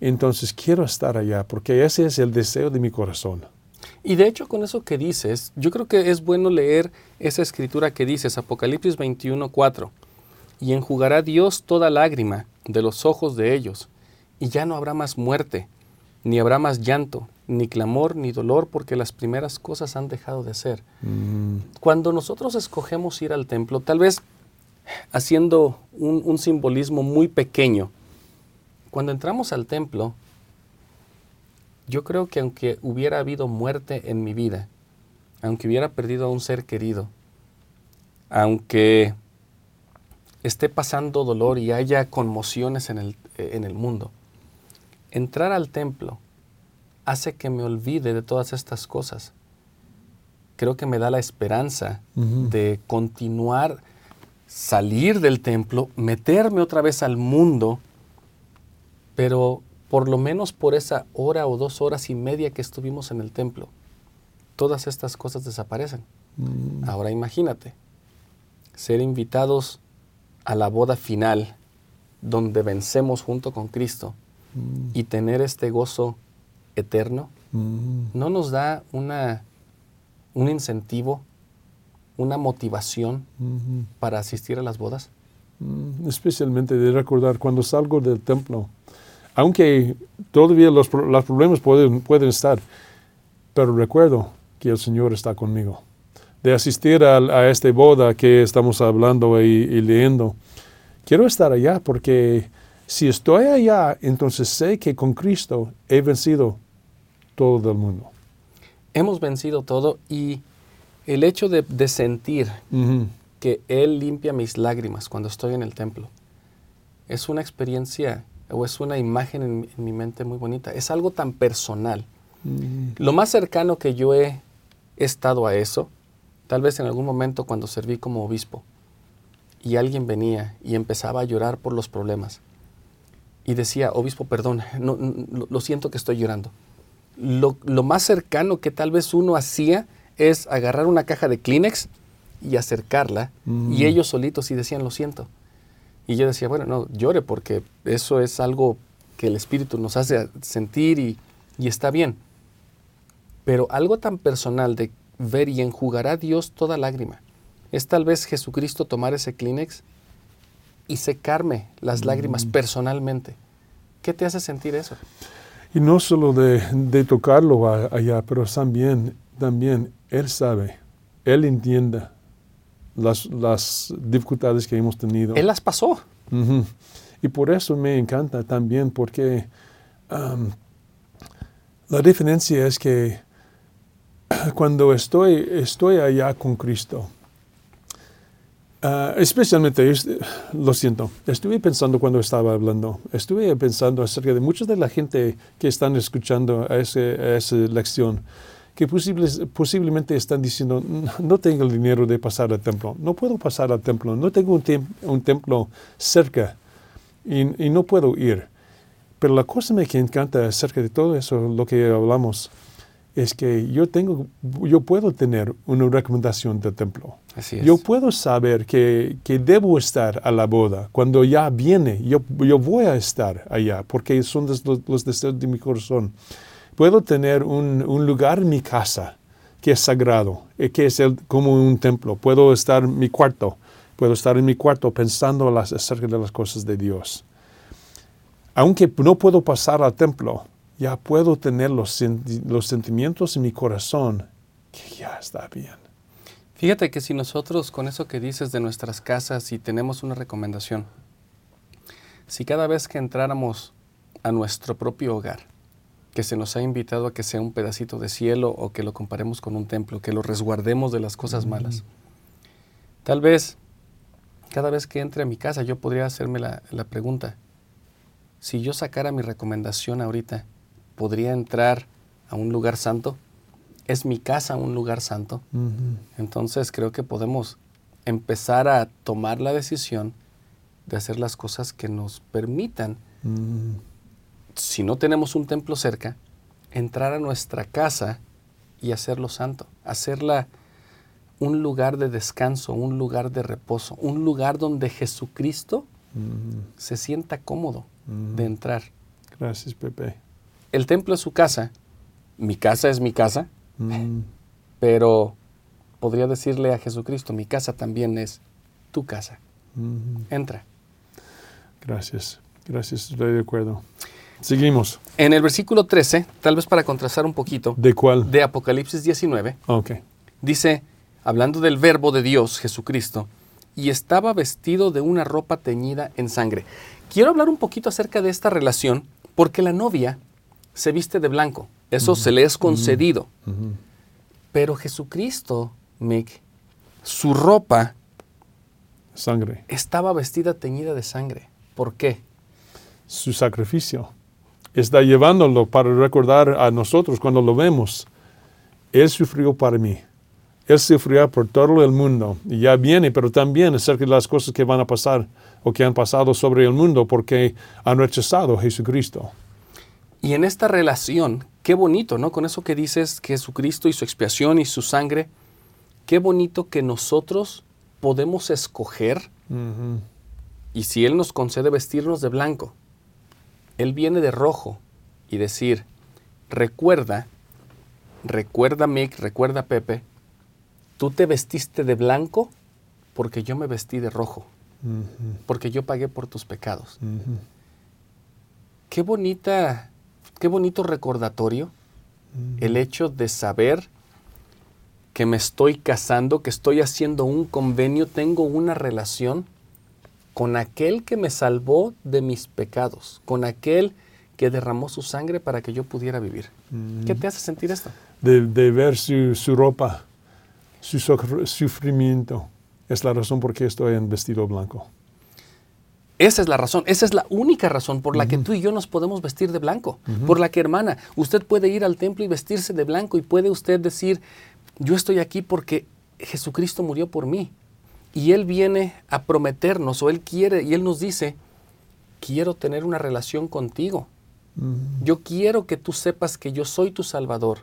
Speaker 4: Entonces quiero estar allá, porque ese es el deseo de mi corazón.
Speaker 3: Y de hecho, con eso que dices, yo creo que es bueno leer esa escritura que dices, Apocalipsis 21, 4. Y enjugará Dios toda lágrima de los ojos de ellos, y ya no habrá más muerte, ni habrá más llanto, ni clamor, ni dolor, porque las primeras cosas han dejado de ser. Mm. Cuando nosotros escogemos ir al templo, tal vez haciendo un, un, simbolismo muy pequeño, cuando entramos al templo, yo creo que aunque hubiera habido muerte en mi vida, aunque hubiera perdido a un ser querido, aunque esté pasando dolor y haya conmociones en el, en el mundo, entrar al templo hace que me olvide de todas estas cosas. Creo que me da la esperanza uh -huh. de continuar, salir del templo, meterme otra vez al mundo, pero por lo menos por esa hora o dos horas y media que estuvimos en el templo, todas estas cosas desaparecen. Uh-huh. Ahora imagínate, ser invitados a la boda final, donde vencemos junto con Cristo, y tener este gozo eterno, mm. ¿no nos da una, un incentivo, una motivación mm -hmm. para asistir a las bodas?
Speaker 4: Mm, especialmente de recordar cuando salgo del templo, aunque todavía los, los problemas pueden, pueden estar, pero recuerdo que el Señor está conmigo. De asistir a, a esta boda que estamos hablando y, y leyendo, quiero estar allá porque si estoy allá, entonces sé que con Cristo he vencido todo el mundo.
Speaker 3: Hemos vencido todo y el hecho de, de sentir uh -huh. que Él limpia mis lágrimas cuando estoy en el templo es una experiencia o es una imagen en, en mi mente muy bonita. Es algo tan personal. Uh -huh. Lo más cercano que yo he estado a eso, tal vez en algún momento cuando serví como obispo y alguien venía y empezaba a llorar por los problemas y decía, obispo, perdón, no, no, lo siento que estoy llorando lo, lo, más cercano que tal vez uno hacía es agarrar una caja de Kleenex y acercarla mm. y ellos solitos y decían lo siento. Y yo decía, bueno, no, llore porque eso es algo que el Espíritu nos hace sentir y, y está bien. Pero algo tan personal de ver y enjugará Dios toda lágrima. Es tal vez Jesucristo tomar ese Kleenex y secarme las mm. lágrimas personalmente. ¿Qué te hace sentir eso?
Speaker 4: Y no solo de, de tocarlo a, allá, pero también, también Él sabe, Él entiende las, las dificultades que hemos tenido.
Speaker 3: Él las pasó.
Speaker 4: Uh -huh. Y por eso me encanta también, porque um, la diferencia es que cuando estoy, estoy allá con Cristo, Uh, especialmente, lo siento, estuve pensando cuando estaba hablando, estuve pensando acerca de mucha de la gente que están escuchando a, ese, a esa lección, que posible, posiblemente están diciendo, no tengo el dinero de pasar al templo, no puedo pasar al templo, no tengo un, tem un templo cerca y, y, no puedo ir. Pero la cosa que me encanta acerca de todo eso, lo que hablamos, es que yo tengo, yo puedo tener una recomendación del templo.
Speaker 3: Así es.
Speaker 4: Yo puedo saber que, que, debo estar a la boda. Cuando ya viene, yo, yo voy a estar allá, porque son los, los deseos de mi corazón. Puedo tener un, un, lugar en mi casa que es sagrado, eh, que es el, como un templo. Puedo estar en mi cuarto, puedo estar en mi cuarto pensando las, acerca de las cosas de Dios. Aunque no puedo pasar al templo, ya puedo tener los, los sentimientos en mi corazón que ya está bien.
Speaker 3: Fíjate que si nosotros con eso que dices de nuestras casas y tenemos una recomendación, si cada vez que entráramos a nuestro propio hogar que se nos ha invitado a que sea un pedacito de cielo o que lo comparemos con un templo, que lo resguardemos de las cosas malas. Tal vez, cada vez que entre a mi casa, yo podría hacerme la, la pregunta, si yo sacara mi recomendación ahorita, ¿podría entrar a un lugar santo? ¿Es mi casa un lugar santo? Entonces creo que podemos empezar a tomar la decisión de hacer las cosas que nos permitan, si no tenemos un templo cerca, entrar a nuestra casa y hacerlo santo, hacerla un lugar de descanso, un lugar de reposo, un lugar donde Jesucristo se sienta cómodo de entrar.
Speaker 4: Gracias, Pepe.
Speaker 3: El templo es su casa, mi casa es mi casa, pero podría decirle a Jesucristo, mi casa también es tu casa. Entra.
Speaker 4: Gracias, gracias, estoy de acuerdo. Seguimos.
Speaker 3: En el versículo 13, tal vez para contrastar un poquito,
Speaker 4: ¿De cuál?
Speaker 3: de Apocalipsis 19,
Speaker 4: Ok.
Speaker 3: dice, hablando del verbo de Dios, Jesucristo, y estaba vestido de una ropa teñida en sangre. Quiero hablar un poquito acerca de esta relación, porque la novia se viste de blanco, eso se le es concedido. Pero Jesucristo, Mick, su ropa
Speaker 4: Sangre.
Speaker 3: estaba vestida teñida de sangre. ¿Por qué?
Speaker 4: Su sacrificio. Está llevándolo para recordar a nosotros cuando lo vemos. Él sufrió para mí. Él sufrió por todo el mundo. Y ya viene, pero también acerca de las cosas que van a pasar o que han pasado sobre el mundo porque han rechazado a Jesucristo.
Speaker 3: Y en esta relación, qué bonito, ¿no? Con eso que dices, Jesucristo y su expiación y su sangre, qué bonito que nosotros podemos escoger y si Él nos concede vestirnos de blanco, Él viene de rojo y decir, recuerda, recuerda Mick, recuerda Pepe, tú te vestiste de blanco porque yo me vestí de rojo, porque yo pagué por tus pecados. Qué bonita, qué bonito recordatorio el hecho de saber que me estoy casando, que estoy haciendo un convenio, tengo una relación con aquel que me salvó de mis pecados, con aquel que derramó su sangre para que yo pudiera vivir. ¿Qué te hace sentir esto?
Speaker 4: De, de ver su, su ropa, su sufr- sufrimiento. Es la razón por qué estoy en vestido blanco.
Speaker 3: Esa es la razón, esa es la única razón por la que tú y yo nos podemos vestir de blanco. Por la que, hermana, usted puede ir al templo y vestirse de blanco y puede usted decir, yo estoy aquí porque Jesucristo murió por mí. Y Él viene a prometernos, o Él quiere, y Él nos dice, quiero tener una relación contigo. Yo quiero que tú sepas que yo soy tu Salvador,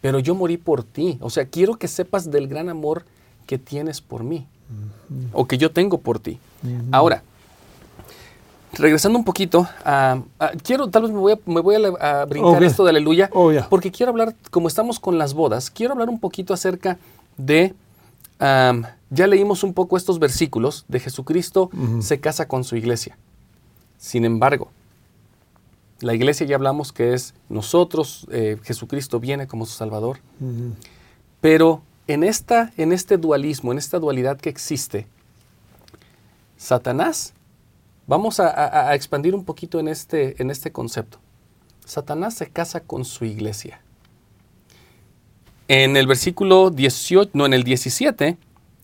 Speaker 3: pero yo morí por ti. O sea, quiero que sepas del gran amor que tienes por mí, o que yo tengo por ti. Ahora, regresando un poquito, a- a- quiero, tal vez me voy a, me voy a, le- a brincar esto de aleluya,
Speaker 4: Oh,
Speaker 3: porque quiero hablar, como estamos con las bodas, quiero hablar un poquito acerca de, ya leímos un poco estos versículos de Jesucristo se casa con su iglesia. Sin embargo, la iglesia ya hablamos que es nosotros, eh, Jesucristo viene como su Salvador, pero en, esta, en este dualismo, en esta dualidad que existe, Satanás, vamos a, a- a expandir un poquito en este, en este concepto. Satanás se casa con su iglesia. En el versículo 18, no, en el 17,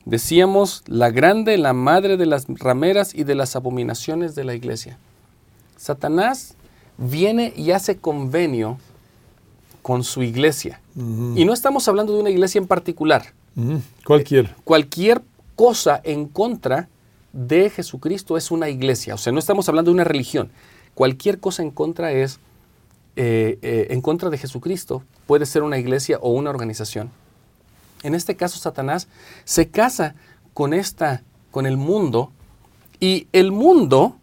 Speaker 3: decíamos, la grande, la madre de las rameras y de las abominaciones de la iglesia. Satanás viene y hace convenio con su iglesia. Y no estamos hablando de una iglesia en particular.
Speaker 4: Cualquier.
Speaker 3: Cualquier cosa en contra de Jesucristo es una iglesia. O sea, no estamos hablando de una religión. Cualquier cosa en contra es, eh, eh, en contra de Jesucristo, puede ser una iglesia o una organización. En este caso, Satanás se casa con esta, con el mundo, y el mundo,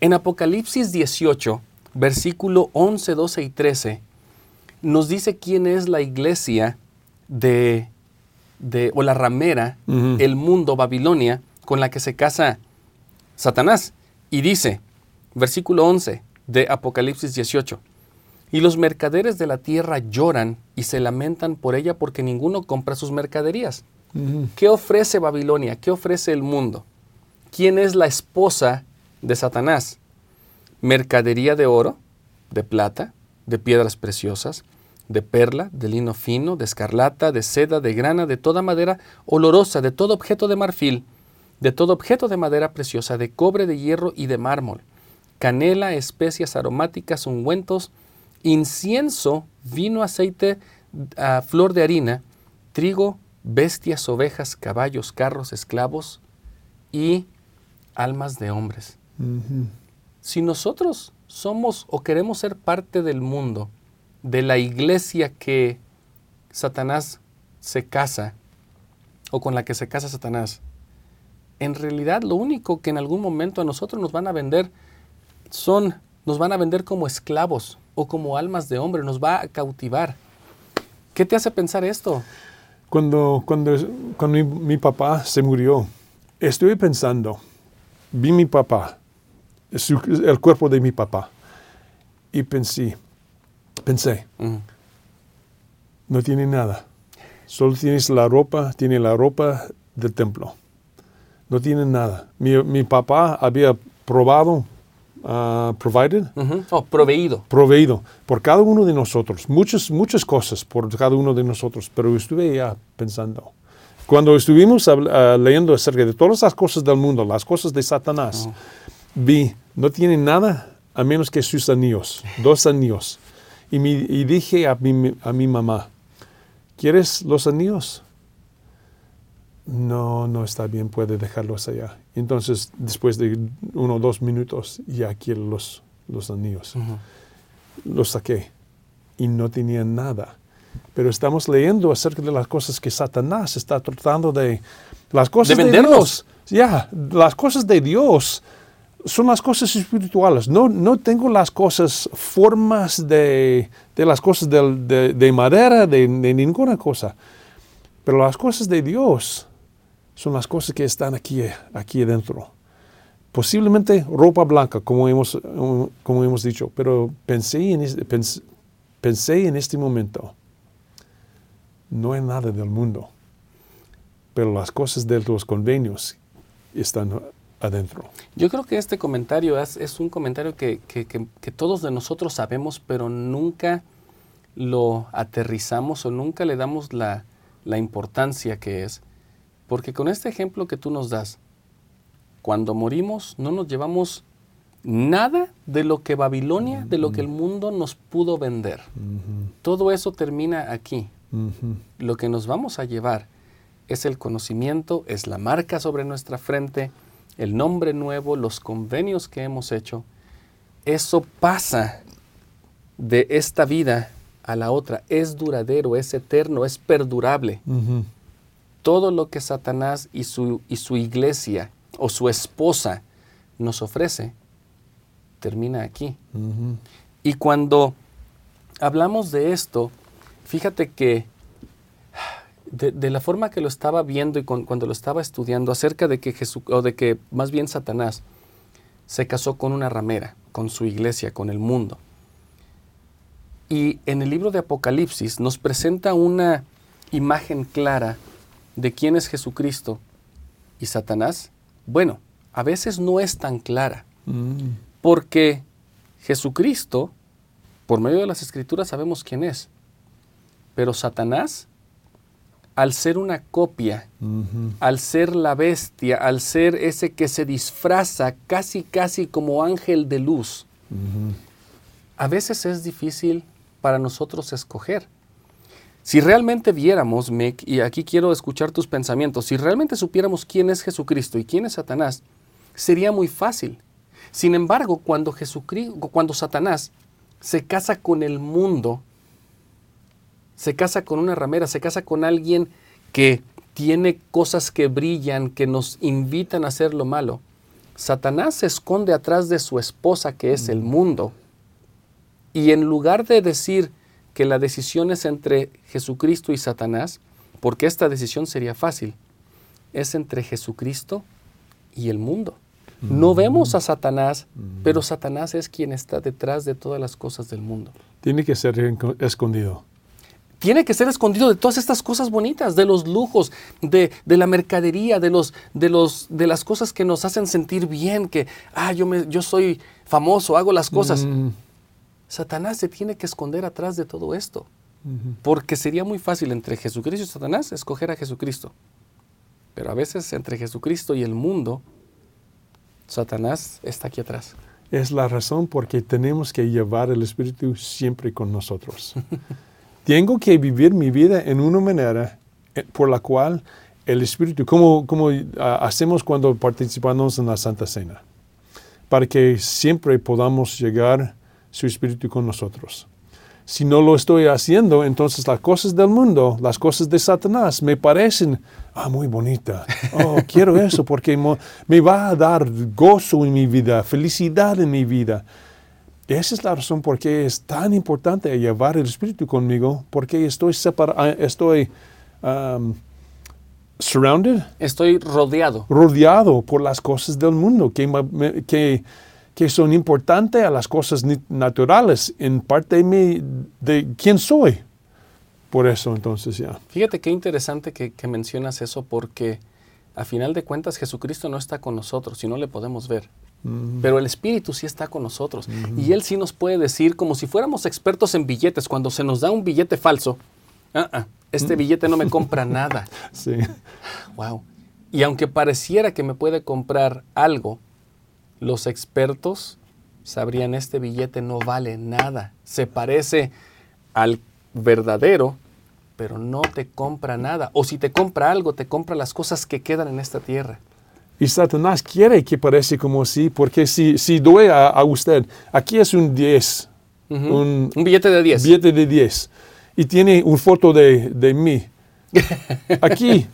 Speaker 3: en Apocalipsis 18, versículo 11, 12 y 13, nos dice quién es la iglesia de, de o la ramera, el mundo, Babilonia, con la que se casa Satanás. Y dice, versículo 11 de Apocalipsis 18, y los mercaderes de la tierra lloran y se lamentan por ella porque ninguno compra sus mercaderías. ¿Qué ofrece Babilonia? ¿Qué ofrece el mundo? ¿Quién es la esposa de Satanás? Mercadería de oro, de plata, de piedras preciosas, de perla, de lino fino, de escarlata, de seda, de grana, de toda madera olorosa, de todo objeto de marfil, de todo objeto de madera preciosa, de cobre, de hierro y de mármol, canela, especias aromáticas, ungüentos, incienso, vino, aceite, a flor de harina, trigo, bestias, ovejas, caballos, carros, esclavos y almas de hombres. Si nosotros somos o queremos ser parte del mundo, de la iglesia que Satanás se casa, o con la que se casa Satanás, en realidad lo único que en algún momento a nosotros nos van a vender son, nos van a vender como esclavos o como almas de hombre, nos va a cautivar. ¿Qué te hace pensar esto?
Speaker 4: Cuando, cuando, cuando mi, mi papá se murió, estuve pensando, vi mi papá, su- el cuerpo de mi papá, y pensé, pensé,
Speaker 3: Ujú.
Speaker 4: no tiene nada. Solo tienes la ropa, tiene la ropa del templo. No tiene nada. Mi, mi papá había probado, ah, provided.
Speaker 3: Oh, proveído.
Speaker 4: proveído por cada uno de nosotros, muchas, muchas cosas por cada uno de nosotros, pero estuve ya pensando. Cuando estuvimos ah, leyendo acerca de todas las cosas del mundo, las cosas de Satanás, vi, no tiene nada a menos que sus anillos, dos anillos. Y, mi- y dije a mi, a mi mamá, ¿quieres los anillos? No, no está bien, puede dejarlos allá. Entonces, después de uno o dos minutos, ya quiero los, los anillos. Los saqué y no tenía nada. Pero estamos leyendo acerca de las cosas que Satanás está tratando de... Las cosas
Speaker 3: De
Speaker 4: de. Dios. Ya, las cosas de Dios son las cosas espirituales. No, no tengo las cosas, formas de, de las cosas de, de madera, de, de ninguna cosa. Pero las cosas de Dios son las cosas que están aquí, aquí adentro. Posiblemente ropa blanca, como hemos, um, como hemos dicho, pero pensé en, este, pens- pensé en este momento, no hay nada del mundo, pero las cosas de los convenios están adentro.
Speaker 3: Yo creo que este comentario es, es un comentario que, que- que- que todos de nosotros sabemos, pero nunca lo aterrizamos o nunca le damos la, la importancia que es. Porque con este ejemplo que tú nos das, cuando morimos no nos llevamos nada de lo que Babilonia, de lo que el mundo nos pudo vender. Todo eso termina aquí. Lo que nos vamos a llevar es el conocimiento, es la marca sobre nuestra frente, el nombre nuevo, los convenios que hemos hecho. Eso pasa de esta vida a la otra. Es duradero, es eterno, es perdurable. Todo lo que Satanás y su, y su iglesia o su esposa nos ofrece termina aquí. Y cuando hablamos de esto, fíjate que de, de la forma que lo estaba viendo y con- cuando lo estaba estudiando acerca de que Jesús, o de que más bien Satanás se casó con una ramera, con su iglesia, con el mundo. Y en el libro de Apocalipsis nos presenta una imagen clara de quién es Jesucristo y Satanás. Bueno, a veces no es tan clara.
Speaker 4: Mm.
Speaker 3: Porque Jesucristo, por medio de las escrituras sabemos quién es. Pero Satanás, al ser una copia, al ser la bestia, al ser ese que se disfraza casi casi como ángel de luz, a veces es difícil para nosotros escoger. Si realmente viéramos, Mick, y aquí quiero escuchar tus pensamientos, si realmente supiéramos quién es Jesucristo y quién es Satanás, sería muy fácil. Sin embargo, cuando, Jesucristo, cuando Satanás se casa con el mundo, se casa con una ramera, se casa con alguien que tiene cosas que brillan, que nos invitan a hacer lo malo, Satanás se esconde atrás de su esposa, que es el mundo, y en lugar de decir que la decisión es entre Jesucristo y Satanás, porque esta decisión sería fácil, es entre Jesucristo y el mundo. No vemos a Satanás, pero Satanás es quien está detrás de todas las cosas del mundo.
Speaker 4: Tiene que ser escondido.
Speaker 3: Tiene que ser escondido de todas estas cosas bonitas, de los lujos, de, de la mercadería, de, los, de, los, de las cosas que nos hacen sentir bien, que, ah, yo, me, yo soy famoso, hago las cosas.
Speaker 4: Mm.
Speaker 3: Satanás se tiene que esconder atrás de todo esto. Porque sería muy fácil entre Jesucristo y Satanás escoger a Jesucristo. Pero a veces entre Jesucristo y el mundo, Satanás está aquí atrás.
Speaker 4: Es la razón por que tenemos que llevar el Espíritu siempre con nosotros. Tengo que vivir mi vida en una manera eh, por la cual el Espíritu, como, como ah, hacemos cuando participamos en la Santa Cena, para que siempre podamos llegar su Espíritu con nosotros. Si no lo estoy haciendo, entonces las cosas del mundo, las cosas de Satanás, me parecen, ah, muy bonita. Oh, quiero eso porque me va a dar gozo en mi vida, felicidad en mi vida. Esa es la razón por qué es tan importante llevar el Espíritu conmigo, porque estoy separado, ah, estoy um, surrounded.
Speaker 3: Estoy rodeado.
Speaker 4: Rodeado por las cosas del mundo que, que que son importantes a las cosas naturales en parte de, mí, de quién soy. Por eso entonces ya.
Speaker 3: Fíjate qué interesante que, mencionas eso porque a final de cuentas Jesucristo no está con nosotros y no le podemos ver. Pero el Espíritu sí está con nosotros. Y Él sí nos puede decir, como si fuéramos expertos en billetes, cuando se nos da un billete falso, ah, este mm. billete no me compra nada.
Speaker 4: Sí.
Speaker 3: Wow. Y aunque pareciera que me puede comprar algo, los expertos sabrían este billete no vale nada. Se parece al verdadero, pero no te compra nada. O si te compra algo, te compra las cosas que quedan en esta tierra.
Speaker 4: Y Satanás quiere que parezca como así, porque si, si doy a, usted, aquí es un 10.
Speaker 3: un, billete de 10.
Speaker 4: Billete de 10. Y tiene una foto de, de mí. Aquí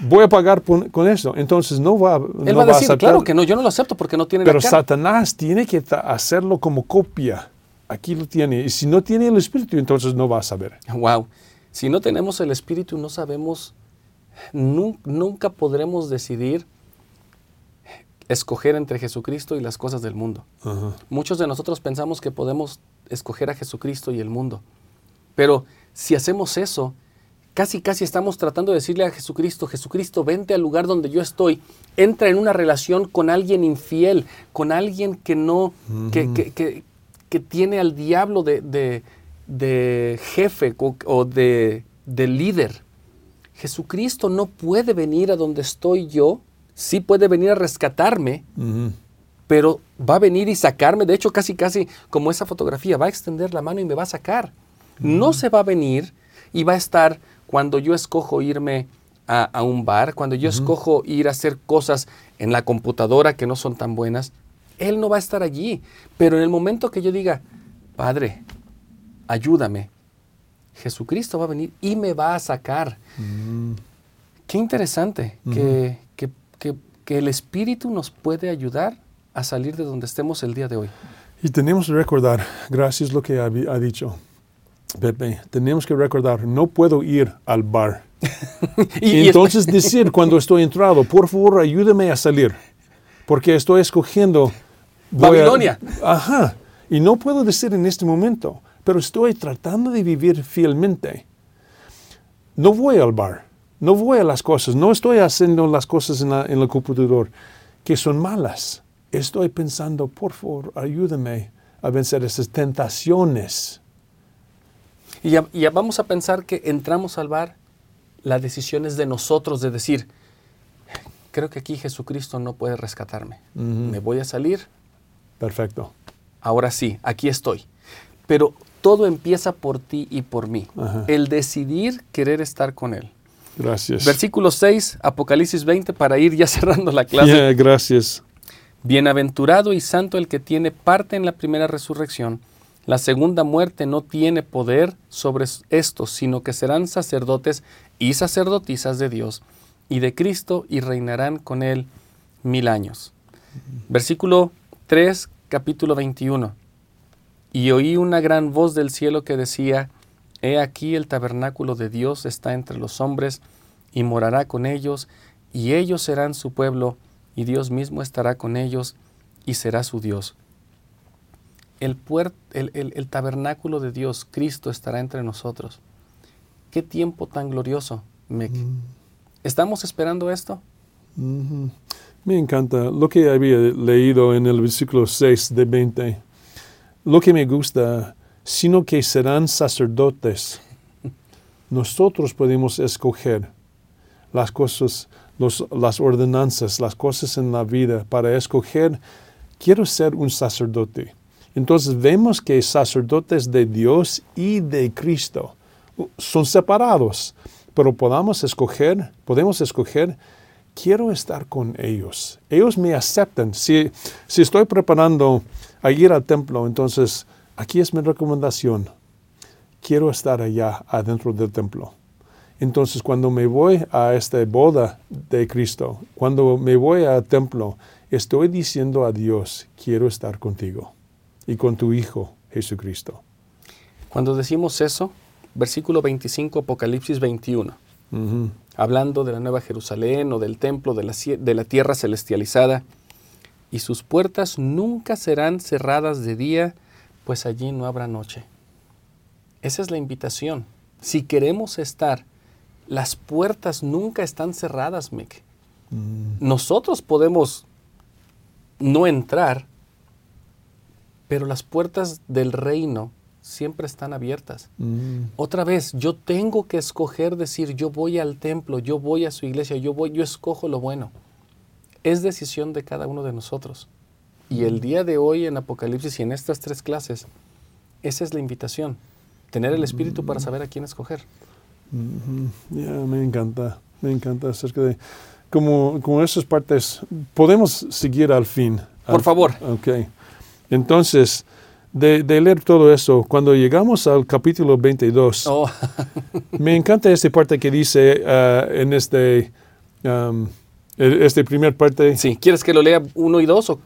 Speaker 4: voy a pagar con eso. Entonces no va,
Speaker 3: Él
Speaker 4: no
Speaker 3: va a decir, claro que no, yo no lo acepto porque no tiene
Speaker 4: Pero Satanás tiene que hacerlo como copia. Aquí lo tiene. Y si no tiene el Espíritu, entonces no va a saber.
Speaker 3: Wow. Si no tenemos el Espíritu, no sabemos, nunca podremos decidir escoger entre Jesucristo y las cosas del mundo. Muchos de nosotros pensamos que podemos escoger a Jesucristo y el mundo. Pero si hacemos eso, casi casi estamos tratando de decirle a Jesucristo, Jesucristo, vente al lugar donde yo estoy, entra en una relación con alguien infiel, con alguien que no, que, tiene al diablo de, jefe o, de, líder. Jesucristo no puede venir a donde estoy yo, sí puede venir a rescatarme, pero va a venir y sacarme, de hecho casi casi como esa fotografía, va a extender la mano y me va a sacar. No se va a venir y va a estar cuando yo escojo irme a, un bar, cuando yo escojo ir a hacer cosas en la computadora que no son tan buenas, Él no va a estar allí. Pero en el momento que yo diga, Padre, ayúdame, Jesucristo va a venir y me va a sacar. Mm. Qué interesante que, que, el Espíritu nos puede ayudar a salir de donde estemos el día de hoy.
Speaker 4: Y tenemos que recordar, gracias lo que ha dicho, Pepe, tenemos que recordar, no puedo ir al bar. y, entonces decir cuando estoy entrado, por favor, ayúdame a salir, porque estoy escogiendo
Speaker 3: Babilonia.
Speaker 4: ajá, y no puedo decir en este momento, pero estoy tratando de vivir fielmente. No voy al bar, no voy a las cosas, no estoy haciendo las cosas en, en el computador que son malas. Estoy pensando, por favor, ayúdame a vencer esas tentaciones
Speaker 3: y ya, vamos a pensar que entramos al bar, la decisión es de nosotros de decir, creo que aquí Jesucristo no puede rescatarme. Me voy a salir.
Speaker 4: Perfecto.
Speaker 3: Ahora sí, aquí estoy. Pero todo empieza por ti y por mí. El decidir querer estar con Él.
Speaker 4: Gracias.
Speaker 3: Versículo 6, Apocalipsis 20, para ir ya cerrando la clase.
Speaker 4: gracias.
Speaker 3: Bienaventurado y santo el que tiene parte en la primera resurrección. La segunda muerte no tiene poder sobre estos, sino que serán sacerdotes y sacerdotisas de Dios y de Cristo y reinarán con él mil años. Versículo 3, capítulo 21. Y oí una gran voz del cielo que decía, He aquí el tabernáculo de Dios está entre los hombres, y morará con ellos, y ellos serán su pueblo, y Dios mismo estará con ellos, y será su Dios el, el, tabernáculo de Dios, Cristo, estará entre nosotros. Qué tiempo tan glorioso, Mick. Mm. ¿Estamos esperando esto?
Speaker 4: Me encanta lo que había leído en el versículo 6 de 20. lo que me gusta, sino que serán sacerdotes. Nosotros podemos escoger las cosas, los- las ordenanzas, las cosas en la vida para escoger, quiero ser un sacerdote. Entonces vemos que sacerdotes de Dios y de Cristo son separados, pero podamos escoger, podemos escoger, quiero estar con ellos. Ellos me aceptan. Si, si estoy preparando a ir al templo, entonces aquí es mi recomendación. Quiero estar allá adentro del templo. Entonces, cuando me voy a esta boda de Cristo, cuando me voy al templo, estoy diciendo a Dios, quiero estar contigo y con tu Hijo Jesucristo.
Speaker 3: Cuando decimos eso, versículo 25, Apocalipsis 21,
Speaker 4: Ujú.
Speaker 3: hablando de la nueva Jerusalén o del templo de la, de la tierra celestializada, y sus puertas nunca serán cerradas de día, pues allí no habrá noche. Esa es la invitación. Si queremos estar, las puertas nunca están cerradas, Mick. Nosotros podemos no entrar, pero las puertas del reino siempre están abiertas.
Speaker 4: Mm.
Speaker 3: Otra vez, yo tengo que escoger decir, yo voy al templo, yo voy a su iglesia, yo voy, yo escojo lo bueno. Es decisión de cada uno de nosotros. Y el día de hoy en Apocalipsis y en estas tres clases, esa es la invitación. Tener el espíritu para saber a quién escoger.
Speaker 4: Ya, me encanta, me encanta acerca de como, como esas partes. Podemos seguir al fin.
Speaker 3: Por
Speaker 4: Al-
Speaker 3: favor.
Speaker 4: Ok. Entonces, de, de leer todo eso, cuando llegamos al capítulo 22,
Speaker 3: Oh,
Speaker 4: me encanta esta parte que dice ah, en este, um, e- este primer parte,
Speaker 3: sí, ¿quieres que lo lea uno y dos? O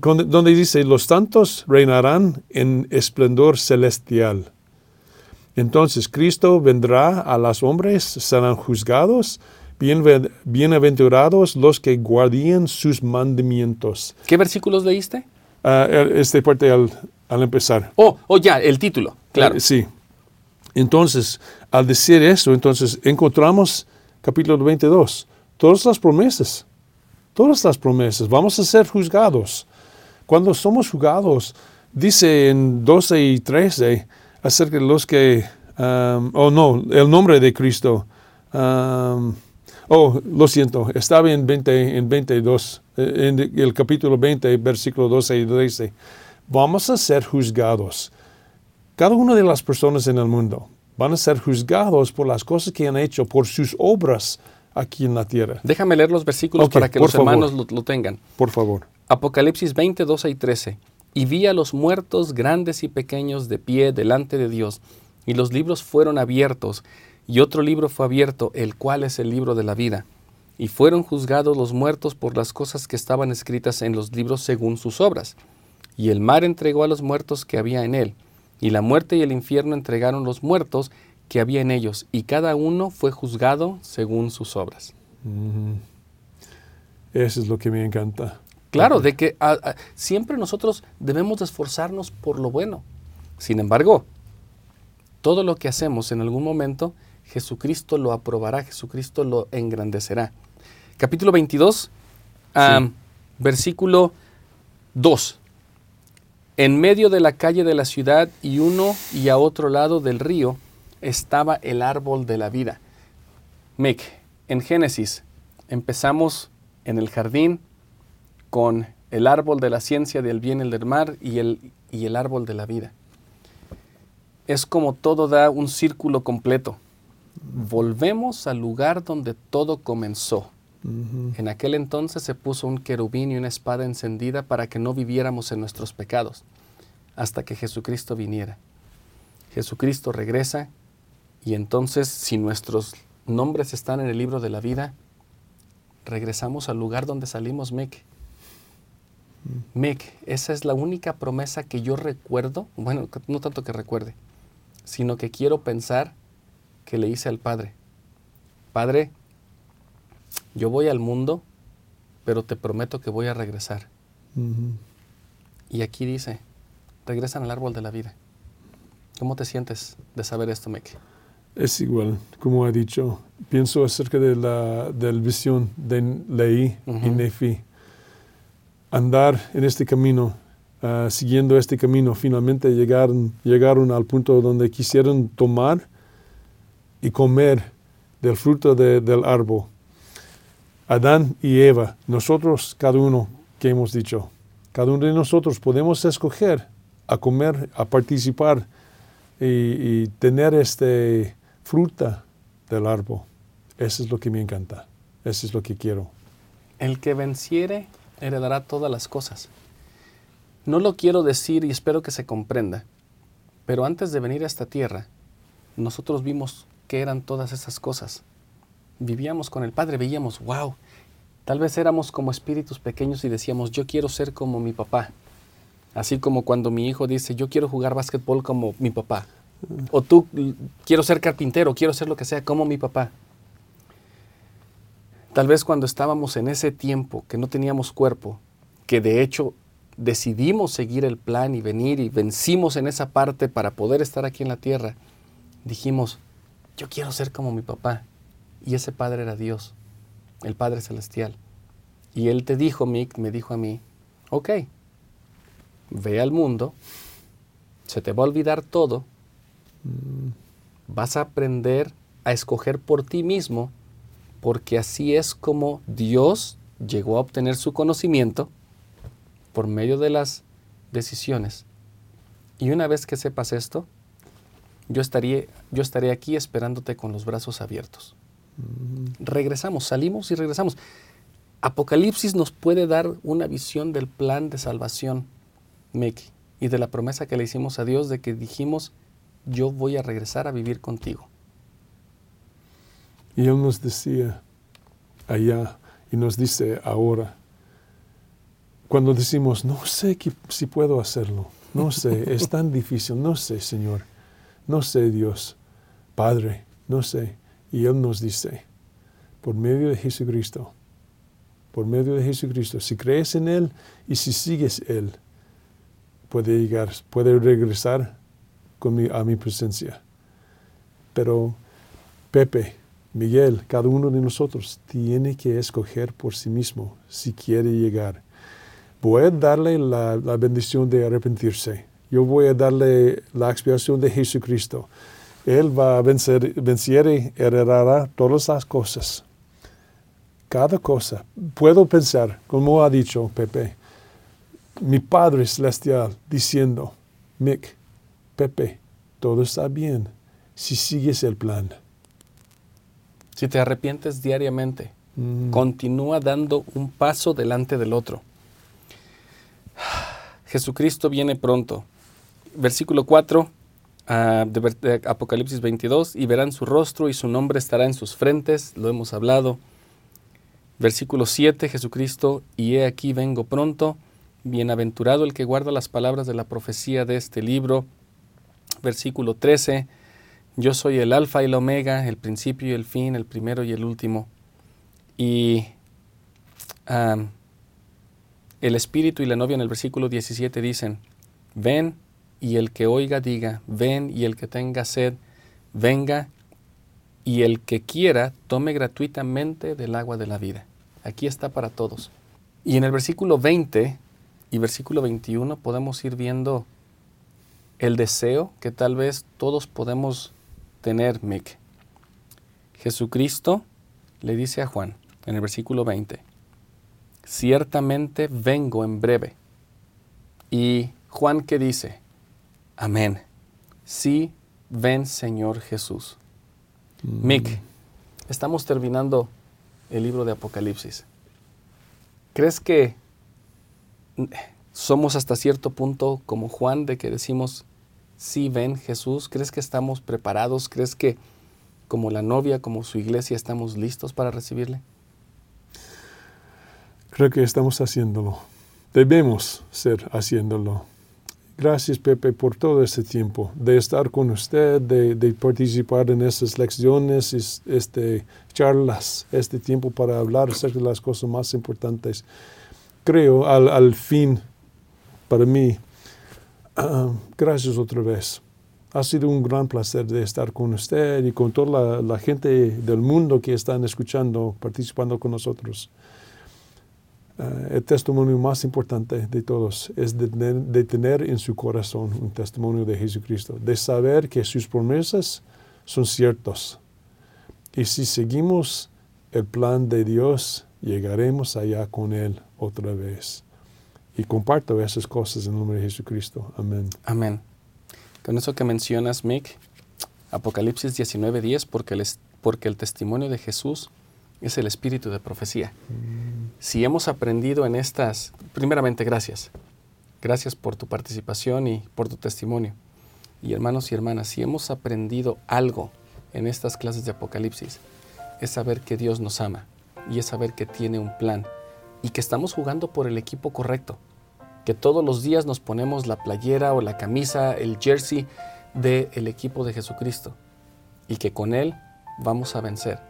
Speaker 4: con- donde dice, los santos reinarán en esplendor celestial. Entonces Cristo vendrá a los hombres, serán juzgados, bienaventurados los que guardian sus mandamientos.
Speaker 3: ¿Qué versículos leíste?
Speaker 4: Ah, esta parte al, al empezar.
Speaker 3: Oh, oh, ya, el título. Claro.
Speaker 4: Eh, sí. Entonces, al decir eso, entonces encontramos capítulo 22, todas las promesas, todas las promesas, vamos a ser juzgados. Cuando somos juzgados, dice en 12 y 13 acerca de los que, um, oh no, el nombre de Cristo. um, oh, lo siento, estaba en, 20, en 22, eh, en el capítulo 20, versículo 12 y 13. Vamos a ser juzgados. Cada una de las personas en el mundo van a ser juzgados por las cosas que han hecho, por sus obras aquí en la tierra.
Speaker 3: Déjame leer los versículos
Speaker 4: Ok,
Speaker 3: para que los
Speaker 4: favor.
Speaker 3: hermanos lo, lo tengan.
Speaker 4: Por favor.
Speaker 3: Apocalipsis 20, 12 y 13. Y vi a los muertos grandes y pequeños de pie delante de Dios, y los libros fueron abiertos, y otro libro fue abierto, el cual es el libro de la vida. Y fueron juzgados los muertos por las cosas que estaban escritas en los libros según sus obras. Y el mar entregó a los muertos que había en él, y la muerte y el infierno entregaron los muertos que había en ellos, y cada uno fue juzgado según sus obras.
Speaker 4: Eso es lo que me encanta.
Speaker 3: Claro, de que ah, ah, siempre nosotros debemos de esforzarnos por lo bueno. Sin embargo, todo lo que hacemos en algún momento, Jesucristo lo aprobará, Jesucristo lo engrandecerá. Capítulo 22, ah, versículo 2. En medio de la calle de la ciudad y uno y a otro lado del río estaba el árbol de la vida. Mick, en Génesis empezamos en el jardín con el árbol de la ciencia del bien y el del mar y el, y el árbol de la vida. Es como todo da un círculo completo. Volvemos al lugar donde todo comenzó. En aquel entonces se puso un querubín y una espada encendida para que no viviéramos en nuestros pecados, hasta que Jesucristo viniera. Jesucristo regresa y entonces si nuestros nombres están en el libro de la vida, regresamos al lugar donde salimos, Mick. Mick, esa es la única promesa que yo recuerdo, bueno, no tanto que recuerde, sino que quiero pensar que le hice al Padre. Padre, yo voy al mundo, pero te prometo que voy a regresar. Y aquí dice, regresan al árbol de la vida. ¿Cómo te sientes de saber esto, Mick?
Speaker 4: Es igual, como ha dicho. Pienso acerca de la del visión de Leí y. Nefi. Andar en este camino ah, siguiendo este camino, finalmente llegaron, llegaron al punto donde quisieron tomar y comer del fruto del árbol. Adán y Eva, nosotros, cada uno que hemos dicho, cada uno de nosotros podemos escoger a comer, a participar y, tener este fruta del árbol. Eso es lo que me encanta. Eso es lo que quiero.
Speaker 3: El que venciere heredará todas las cosas. No lo quiero decir y espero que se comprenda, pero antes de venir a esta tierra, nosotros vimos qué eran todas esas cosas vivíamos con el Padre, veíamos, wow, tal vez éramos como espíritus pequeños y decíamos, yo quiero ser como mi papá. Así como cuando mi hijo dice, yo quiero jugar básquetbol como mi papá. O tú, quiero ser carpintero, quiero ser lo que sea como mi papá. Tal vez cuando estábamos en ese tiempo que no teníamos cuerpo, que de hecho decidimos seguir el plan y venir y vencimos en esa parte para poder estar aquí en la tierra, dijimos, yo quiero ser como mi papá. Y ese Padre era Dios, el Padre Celestial. Y Él te dijo, Mick, me dijo a mí, ok, ve al mundo, se te va a olvidar todo, vas a aprender a escoger por ti mismo, porque así es como Dios llegó a obtener su conocimiento por medio de las decisiones. Y una vez que sepas esto, yo estaré, yo estaré aquí esperándote con los brazos abiertos regresamos, salimos y regresamos. Apocalipsis nos puede dar una visión del plan de salvación, Mickey, y de la promesa que le hicimos a Dios de que dijimos, yo voy a regresar a vivir contigo.
Speaker 4: Y Él nos decía allá y nos dice ahora, cuando decimos, no sé si puedo hacerlo, no sé, es tan difícil, no sé, Señor, no sé, Dios, Padre, no sé. Y Él nos dice, por medio de Jesucristo, por medio de Jesucristo, si crees en Él y si sigues Él, puede llegar, puede regresar a mi presencia. Pero Pepe, Miguel, cada uno de nosotros tiene que escoger por sí mismo si quiere llegar. Voy a darle la, la bendición de arrepentirse. Yo voy a darle la expiación de Jesucristo. Él va a vencer, vencer y heredará todas las cosas. Cada cosa. Puedo pensar, como ha dicho Pepe, mi Padre Celestial diciendo, Mick, Pepe, todo está bien si sigues el plan.
Speaker 3: Si te arrepientes diariamente, mm. continúa dando un paso delante del otro. Jesucristo viene pronto. Versículo 4 de, Apocalipsis 22, y verán su rostro y su nombre estará en sus frentes, lo hemos hablado. Versículo 7, Jesucristo, y he aquí vengo pronto, bienaventurado el que guarda las palabras de la profecía de este libro. Versículo 13, yo soy el alfa y el omega, el principio y el fin, el primero y el último. Y el espíritu y la novia en el versículo 17 dicen, ven, y el que oiga diga, ven, y el que tenga sed, venga, y el que quiera tome gratuitamente del agua de la vida. Aquí está para todos. Y en el versículo 20 y versículo 21 podemos ir viendo el deseo que tal vez todos podemos tener, Mick. Jesucristo le dice a Juan en el versículo 20, ciertamente vengo en breve. Y Juan ¿qué dice, Amén. Sí, ven Señor Jesús. Mm. Mick, estamos terminando el libro de Apocalipsis. ¿Crees que somos hasta cierto punto como Juan de que decimos, sí, ven Jesús? ¿Crees que estamos preparados? ¿Crees que como la novia, como su iglesia, estamos listos para recibirle?
Speaker 4: Creo que estamos haciéndolo. Debemos ser haciéndolo. Gracias, Pepe, por todo este tiempo, de estar con usted, de, participar en estas lecciones, este, charlas, este tiempo para hablar acerca de las cosas más importantes. Creo, al, fin, para mí, ah, gracias otra vez. Ha sido un gran placer de estar con usted y con toda la, gente del mundo que están escuchando, participando con nosotros. Eh, el testimonio más importante de todos es de tener, en su corazón un testimonio de Jesucristo, de saber que sus promesas son ciertas. Y si seguimos el plan de Dios, llegaremos allá con Él otra vez. Y comparto esas cosas en nombre de Jesucristo. Amén.
Speaker 3: Amén. Con eso que mencionas, Mick, Apocalipsis 19:10, porque el, porque el testimonio de Jesús es el espíritu de profecía. Si hemos aprendido en estas, primeramente gracias. Gracias por tu participación y por tu testimonio. Y hermanos y hermanas, si hemos aprendido algo en estas clases de Apocalipsis, es saber que Dios nos ama y es saber que tiene un plan y que estamos jugando por el equipo correcto. Que todos los días nos ponemos la playera o la camisa, el jersey del equipo de Jesucristo y que con Él vamos a vencer.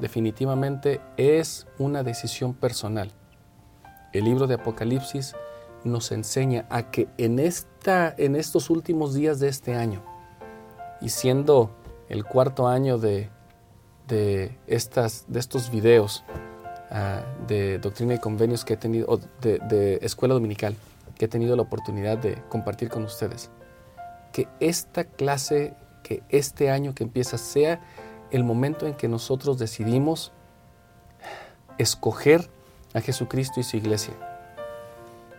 Speaker 3: Definitivamente es una decisión personal. El libro de Apocalipsis nos enseña a que en, esta, en estos últimos días de este año, y siendo el cuarto año de, de, estas, de estos videos ah, de doctrina y convenios que he tenido, de, de escuela dominical, que he tenido la oportunidad de compartir con ustedes, que esta clase, que este año que empieza sea el momento en que nosotros decidimos escoger a Jesucristo y su iglesia.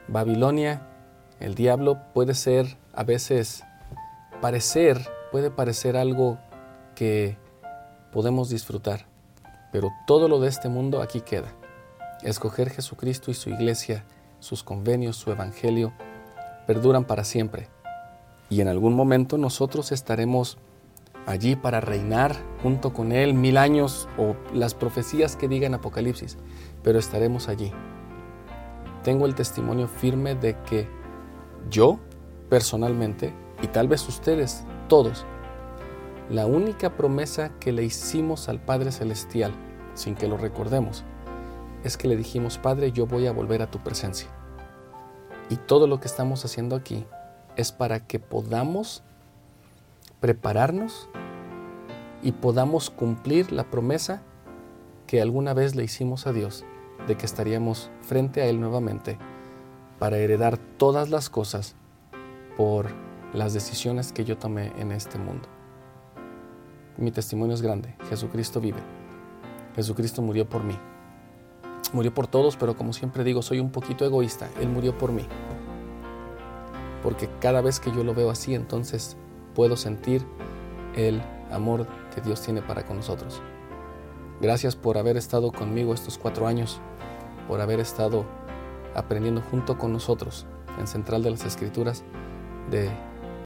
Speaker 3: Babilonia, el diablo puede ser a veces parecer, puede parecer algo que podemos disfrutar, pero todo lo de este mundo aquí queda. Escoger Jesucristo y su iglesia, sus convenios, su evangelio, perduran para siempre y en algún momento nosotros estaremos allí para reinar junto con Él mil años o las profecías que digan Apocalipsis, pero estaremos allí. Tengo el testimonio firme de que yo, personalmente, y tal vez ustedes, todos, la única promesa que le hicimos al Padre Celestial, sin que lo recordemos, es que le dijimos, Padre, yo voy a volver a tu presencia. Y todo lo que estamos haciendo aquí es para que podamos prepararnos y podamos cumplir la promesa que alguna vez le hicimos a Dios de que estaríamos frente a Él nuevamente para heredar todas las cosas por las decisiones que yo tomé en este mundo. Mi testimonio es grande, Jesucristo vive, Jesucristo murió por mí, murió por todos, pero como siempre digo, soy un poquito egoísta, Él murió por mí. Porque cada vez que yo lo veo así, entonces puedo sentir el amor que Dios tiene para con nosotros. Gracias por haber estado conmigo estos cuatro años, por haber estado aprendiendo junto con nosotros en Central de las Escrituras de